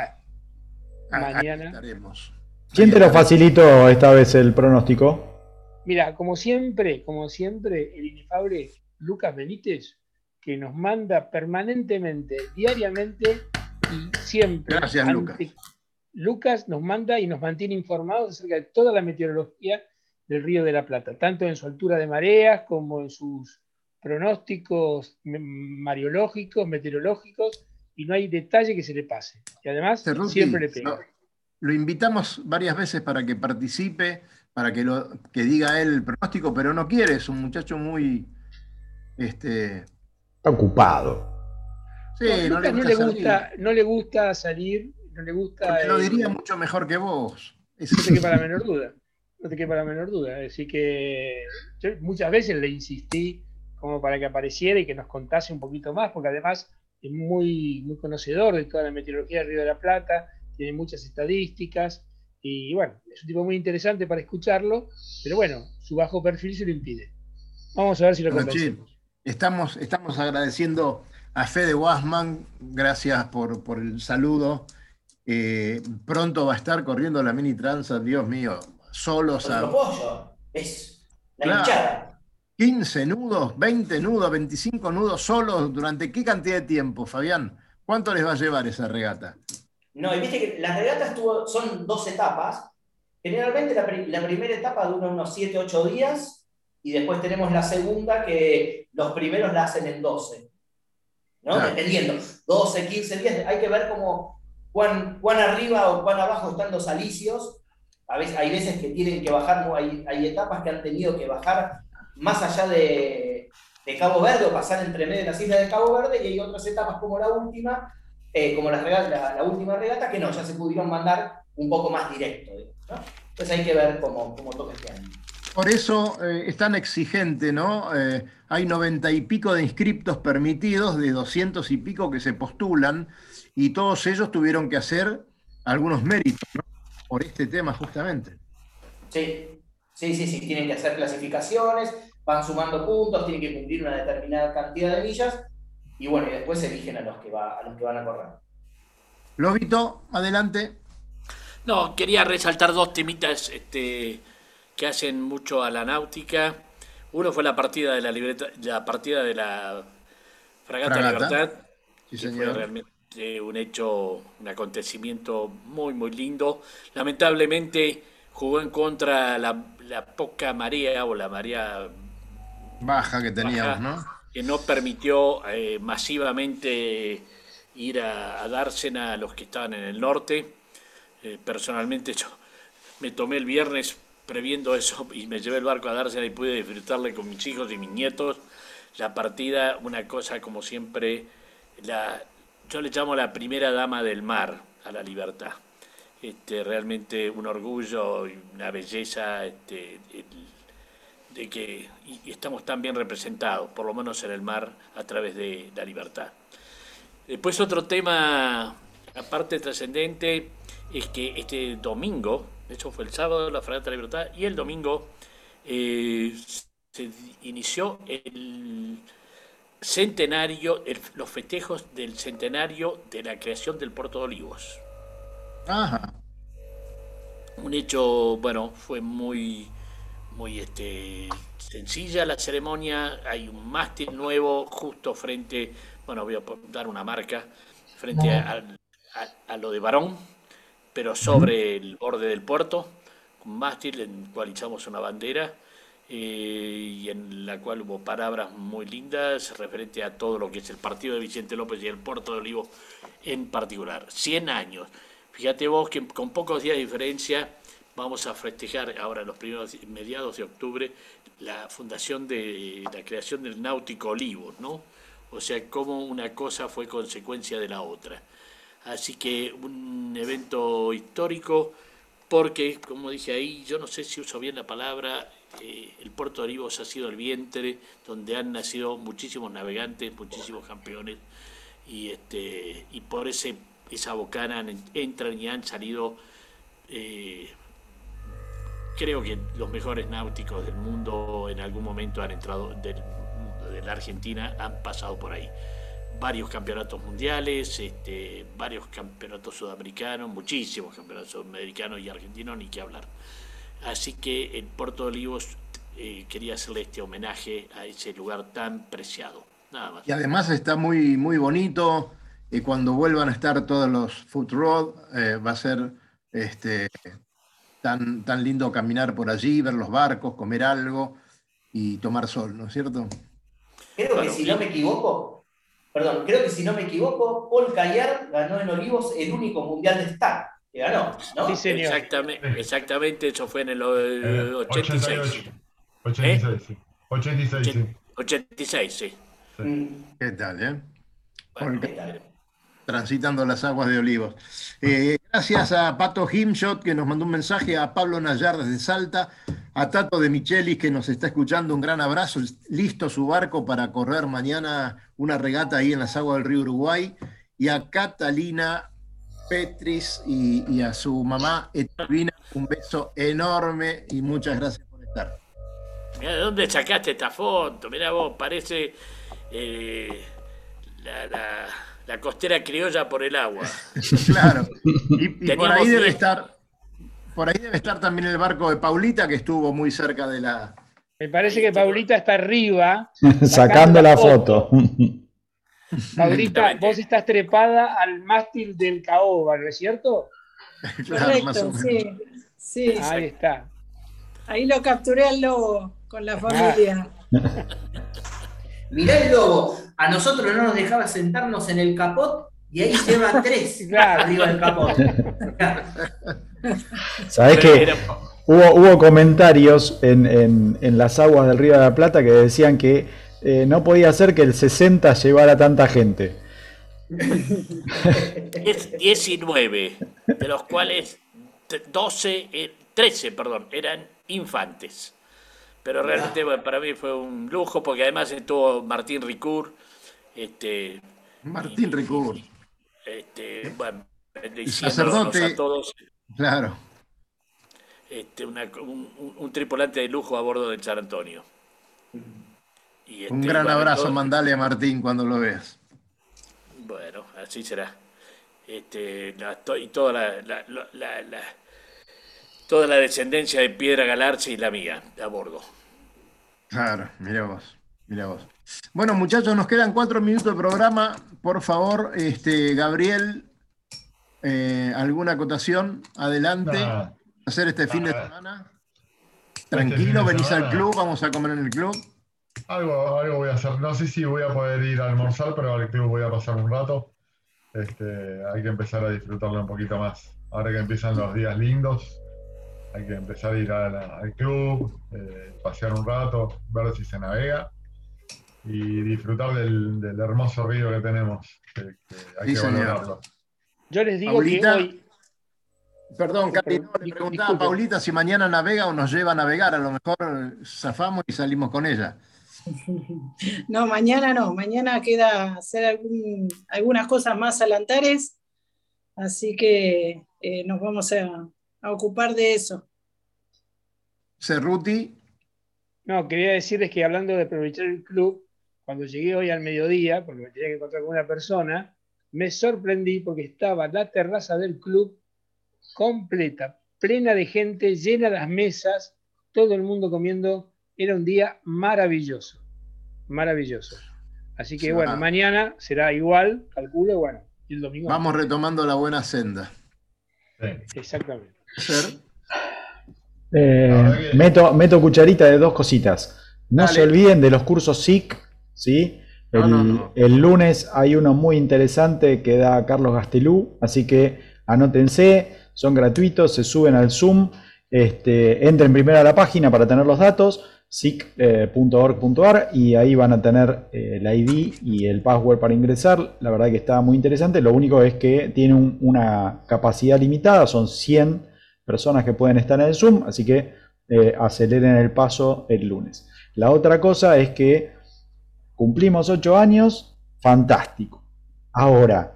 mañana. estaremos. ¿Quién te lo facilitó esta vez el pronóstico? Mira, como siempre, como siempre, el inefable Lucas Benítez, que nos manda permanentemente, diariamente y siempre. Gracias, Lucas. Lucas nos manda y nos mantiene informados acerca de toda la meteorología del Río de la Plata, tanto en su altura de mareas como en sus pronósticos mariológicos, meteorológicos, y no hay detalle que se le pase. Y además, Cerruti, siempre le pega. lo, lo invitamos varias veces para que participe, para que, lo, que diga él el pronóstico, pero no quiere, es un muchacho muy. Este, Está ocupado. sí, No, no, le no gusta le salir. gusta, no le gusta salir, no le gusta. Porque lo eh, diría mucho mejor que vos. No te quepa la menor duda. No te quepa la menor duda. Así que yo muchas veces le insistí como para que apareciera y que nos contase un poquito más, porque además es muy, muy conocedor de toda la meteorología del Río de la Plata, tiene muchas estadísticas y bueno, es un tipo muy interesante para escucharlo, pero bueno, su bajo perfil se lo impide. Vamos a ver si lo convencemos. Estamos, estamos agradeciendo a Fede Wasman, gracias por, por el saludo. Eh, pronto va a estar corriendo la mini transa, Dios mío, solos a. Es la Claro. hinchada. 15 nudos, 20 nudos, 25 nudos solos, ¿durante qué cantidad de tiempo, Fabián? ¿Cuánto les va a llevar esa regata? No, y viste que las regatas tuvo- son dos etapas. Generalmente la primera etapa dura unos 7, 8 días y después tenemos la segunda que los primeros la hacen en 12. ¿no? Claro. Dependiendo, 12, 15 días. Hay que ver cómo, cuán, cuán arriba o cuán abajo están los alicios. A veces, hay veces que tienen que bajar, ¿no? hay, hay etapas que han tenido que bajar más allá de, de Cabo Verde o pasar entre medio de las islas de Cabo Verde y hay otras etapas como la última eh, como la, la, última regata, que no, ya se pudieron mandar un poco más directo. ¿no? Entonces hay que ver cómo, cómo toca este año. Por eso eh, es tan exigente, ¿no? Eh, hay noventa y pico de inscriptos permitidos, de doscientos y pico que se postulan, y todos ellos tuvieron que hacer algunos méritos, ¿no? Por este tema justamente. Sí, sí, sí, sí, tienen que hacer clasificaciones, van sumando puntos, tienen que cumplir una determinada cantidad de millas, y bueno, y después eligen a los que, va, a los que van a correr. Lobito, adelante. No, quería resaltar dos temitas este, que hacen mucho a la náutica. Uno fue la partida de la libreta, la partida de la Fragata, Libertad, que fue realmente un hecho, un acontecimiento muy muy lindo. Lamentablemente jugó en contra la, la poca marea o la marea baja que teníamos, ¿no? Que no permitió eh, masivamente ir a, a, dársena a los que estaban en el norte. Eh, personalmente yo me tomé el viernes previendo eso y me llevé el barco a dársela y pude disfrutarle con mis hijos y mis nietos. La partida, una cosa como siempre, la, yo le llamo la primera dama del mar a la libertad. Este, realmente un orgullo y una belleza este, de que estamos tan bien representados, por lo menos en el mar, a través de la libertad. Después otro tema, aparte trascendente, es que este domingo, de hecho fue el sábado la Fragata de la Libertad, y el domingo eh, se inició el centenario, los festejos del centenario de la creación del Puerto de Olivos. Ajá. Un hecho, bueno, fue muy, muy este, sencilla la ceremonia. Hay un mástil nuevo justo frente, bueno, voy a dar una marca, frente a, a, lo de Barón, pero sobre el borde del puerto, un mástil en el cual echamos una bandera eh, y en la cual hubo palabras muy lindas referente a todo lo que es el partido de Vicente López y el puerto de Olivo en particular. 100 años. Fíjate vos que con pocos días de diferencia vamos a festejar ahora los primeros mediados de octubre la fundación de la creación del náutico Olivos, ¿no? O sea, cómo una cosa fue consecuencia de la otra. Así que un evento histórico porque, como dije ahí, yo no sé si uso bien la palabra, eh, el puerto de Olivos ha sido el vientre donde han nacido muchísimos navegantes, muchísimos campeones, y, este, y por ese, esa bocana entran y han salido, eh, creo que los mejores náuticos del mundo en algún momento han entrado, del, de la Argentina, han pasado por ahí varios campeonatos mundiales, este, varios campeonatos sudamericanos, muchísimos campeonatos sudamericanos y argentinos, ni qué hablar. Así que en Puerto de Olivos eh, quería hacerle este homenaje a ese lugar tan preciado. Nada más. Y además está muy, muy bonito. Y cuando vuelvan a estar todos los foot road, eh, va a ser este, tan, tan lindo caminar por allí, ver los barcos, comer algo y tomar sol, ¿no es cierto? Creo que si no me equivoco, perdón, creo que si no me equivoco, Paul Cayer ganó en Olivos el único mundial de Star que ganó, ¿no? Sí, señor. Exactamente, exactamente, eso fue en el 86. 86, sí. 86, sí. 86, sí. ¿Qué tal, eh? Transitando las aguas de Olivos. Eh, gracias a Pato Himshot, que nos mandó un mensaje, a Pablo Nayar desde Salta, a Tato de Michelis, que nos está escuchando, un gran abrazo. Listo su barco para correr mañana una regata ahí en las aguas del río Uruguay. Y a Catalina Petris y, a su mamá Etelvina, un beso enorme y muchas gracias por estar. Mira, ¿de dónde sacaste esta foto? Mira vos, parece eh, la, costera criolla por el agua. claro. Y, por ahí debe estar, por ahí debe estar también el barco de Paulita, que estuvo muy cerca de la. Me parece que Paulita está arriba. Sacando la foto. Maurita, vos estás trepada al mástil del caoba, ¿no es cierto? Correcto, sí, sí. Ahí está. Ahí lo capturé al lobo con la ah. Mirá el lobo, a nosotros no nos dejaba sentarnos en el capot y ahí lleva tres arriba del capot. ¿Sabés que hubo, hubo comentarios en, en, en las aguas del Río de la Plata que decían que eh, no podía ser que el 60 llevara tanta gente. Es 19, de los cuales 12, 13, perdón, eran infantes. Pero realmente bueno, para mí fue un lujo porque además estuvo Martín Ricur. Este, Martín Ricur. Este, bueno, sacerdote. a todos. Claro. Este, una- un, un- tripulante de lujo a bordo del San Antonio. Y, Un este, gran abrazo, mandale a Martín cuando lo veas. Bueno, así será. Este, la- to- y toda la, la- la- la- la- toda la descendencia de Piedra Galarza y la mía a bordo. Claro, mira vos, mira vos. Bueno, muchachos, nos quedan cuatro minutos de programa. Por favor, este, Gabriel, eh, ¿alguna acotación? Adelante. Nada. Hacer este fin de semana. Este Tranquilo, venís al club, vamos a comer en el club. Algo, algo voy a hacer. No sé si voy a poder ir a almorzar, pero al club voy a pasar un rato. Este, hay que empezar a disfrutarlo un poquito más. Ahora que empiezan los días lindos, hay que empezar a ir a la- al club, eh, pasear un rato, ver si se navega y disfrutar del, del hermoso río que tenemos. que- que hay Sí, que señor. valorarlo. Yo les digo Paulita, que hoy. Perdón, Cari, no, le preguntaba a Paulita si mañana navega o nos lleva a navegar. A lo mejor zafamos y salimos con ella. No, mañana no, mañana queda hacer algún- algunas cosas más alantares, así que eh, nos vamos a, a ocupar de eso. Cerruti. No, quería decirles que hablando de aprovechar el club, cuando llegué hoy al mediodía, porque me tenía que encontrar con una persona, me sorprendí porque estaba la terraza del club completa, plena de gente, llena las mesas, todo el mundo comiendo. Era un día maravilloso, maravilloso. Así que bueno, va. mañana será igual, calculo, bueno, y el domingo. Vamos retomando la buena senda. Exactamente. Ser. Eh, meto, meto cucharita de dos cositas. No Dale. se olviden de los cursos SIC, ¿sí? El, No, no, no. el lunes hay uno muy interesante que da Carlos Gastelú, así que anótense, son gratuitos, se suben al Zoom, este, entren primero a la página para tener los datos, sic.org.ar y ahí van a tener eh, el ID y el password para ingresar. La verdad que está muy interesante, lo único es que tiene un- una capacidad limitada, son 100 personas que pueden estar en el Zoom, así que eh, aceleren el paso el lunes. La otra cosa es que cumplimos 8 años, fantástico. Ahora,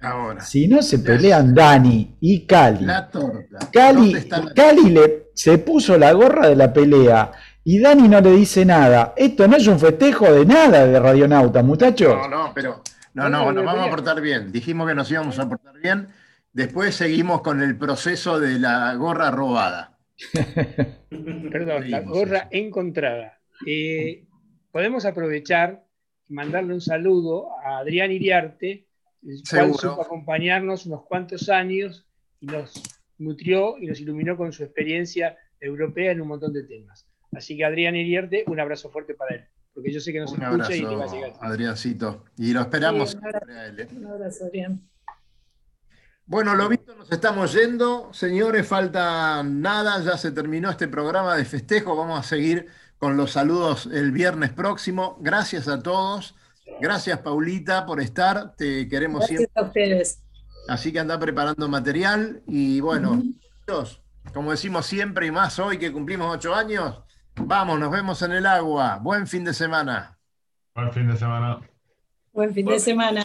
Ahora. si no se pelean Dani y Cali, La torta. Cali, ¿Dónde está la- Cali le, se puso la gorra de la pelea y Dani no le dice nada. Esto no es un festejo de nada de Radionauta, muchachos. No, no, pero. No, No, no, no, nos no, vamos a portar bien. Dijimos que nos íbamos a portar bien. Después seguimos con el proceso de la gorra robada. Perdón, la gorra encontrada. Eh, podemos aprovechar y mandarle un saludo a Adrián Iriarte, el cual supo acompañarnos unos cuantos años y nos nutrió y nos iluminó con su experiencia europea en un montón de temas. Así que Adrián Iriarte, un abrazo fuerte para él, porque yo sé que nos Un escucha y le va a abrazo, llegar. Adriancito. Y lo esperamos Sí, un abrazo. siempre a él, ¿eh? Un abrazo, Adrián. Bueno, lo visto, nos estamos yendo. Señores, falta nada, ya se terminó este programa de festejo. Vamos a seguir con los saludos el viernes próximo. Gracias a todos. Gracias, Paulita, por estar. Te queremos Gracias siempre. a ustedes. Así que anda preparando material. Y bueno, muchachos, como decimos siempre y más hoy que cumplimos ocho años, vamos, nos vemos en el agua. Buen fin de semana. Buen fin de semana. Buen fin de semana.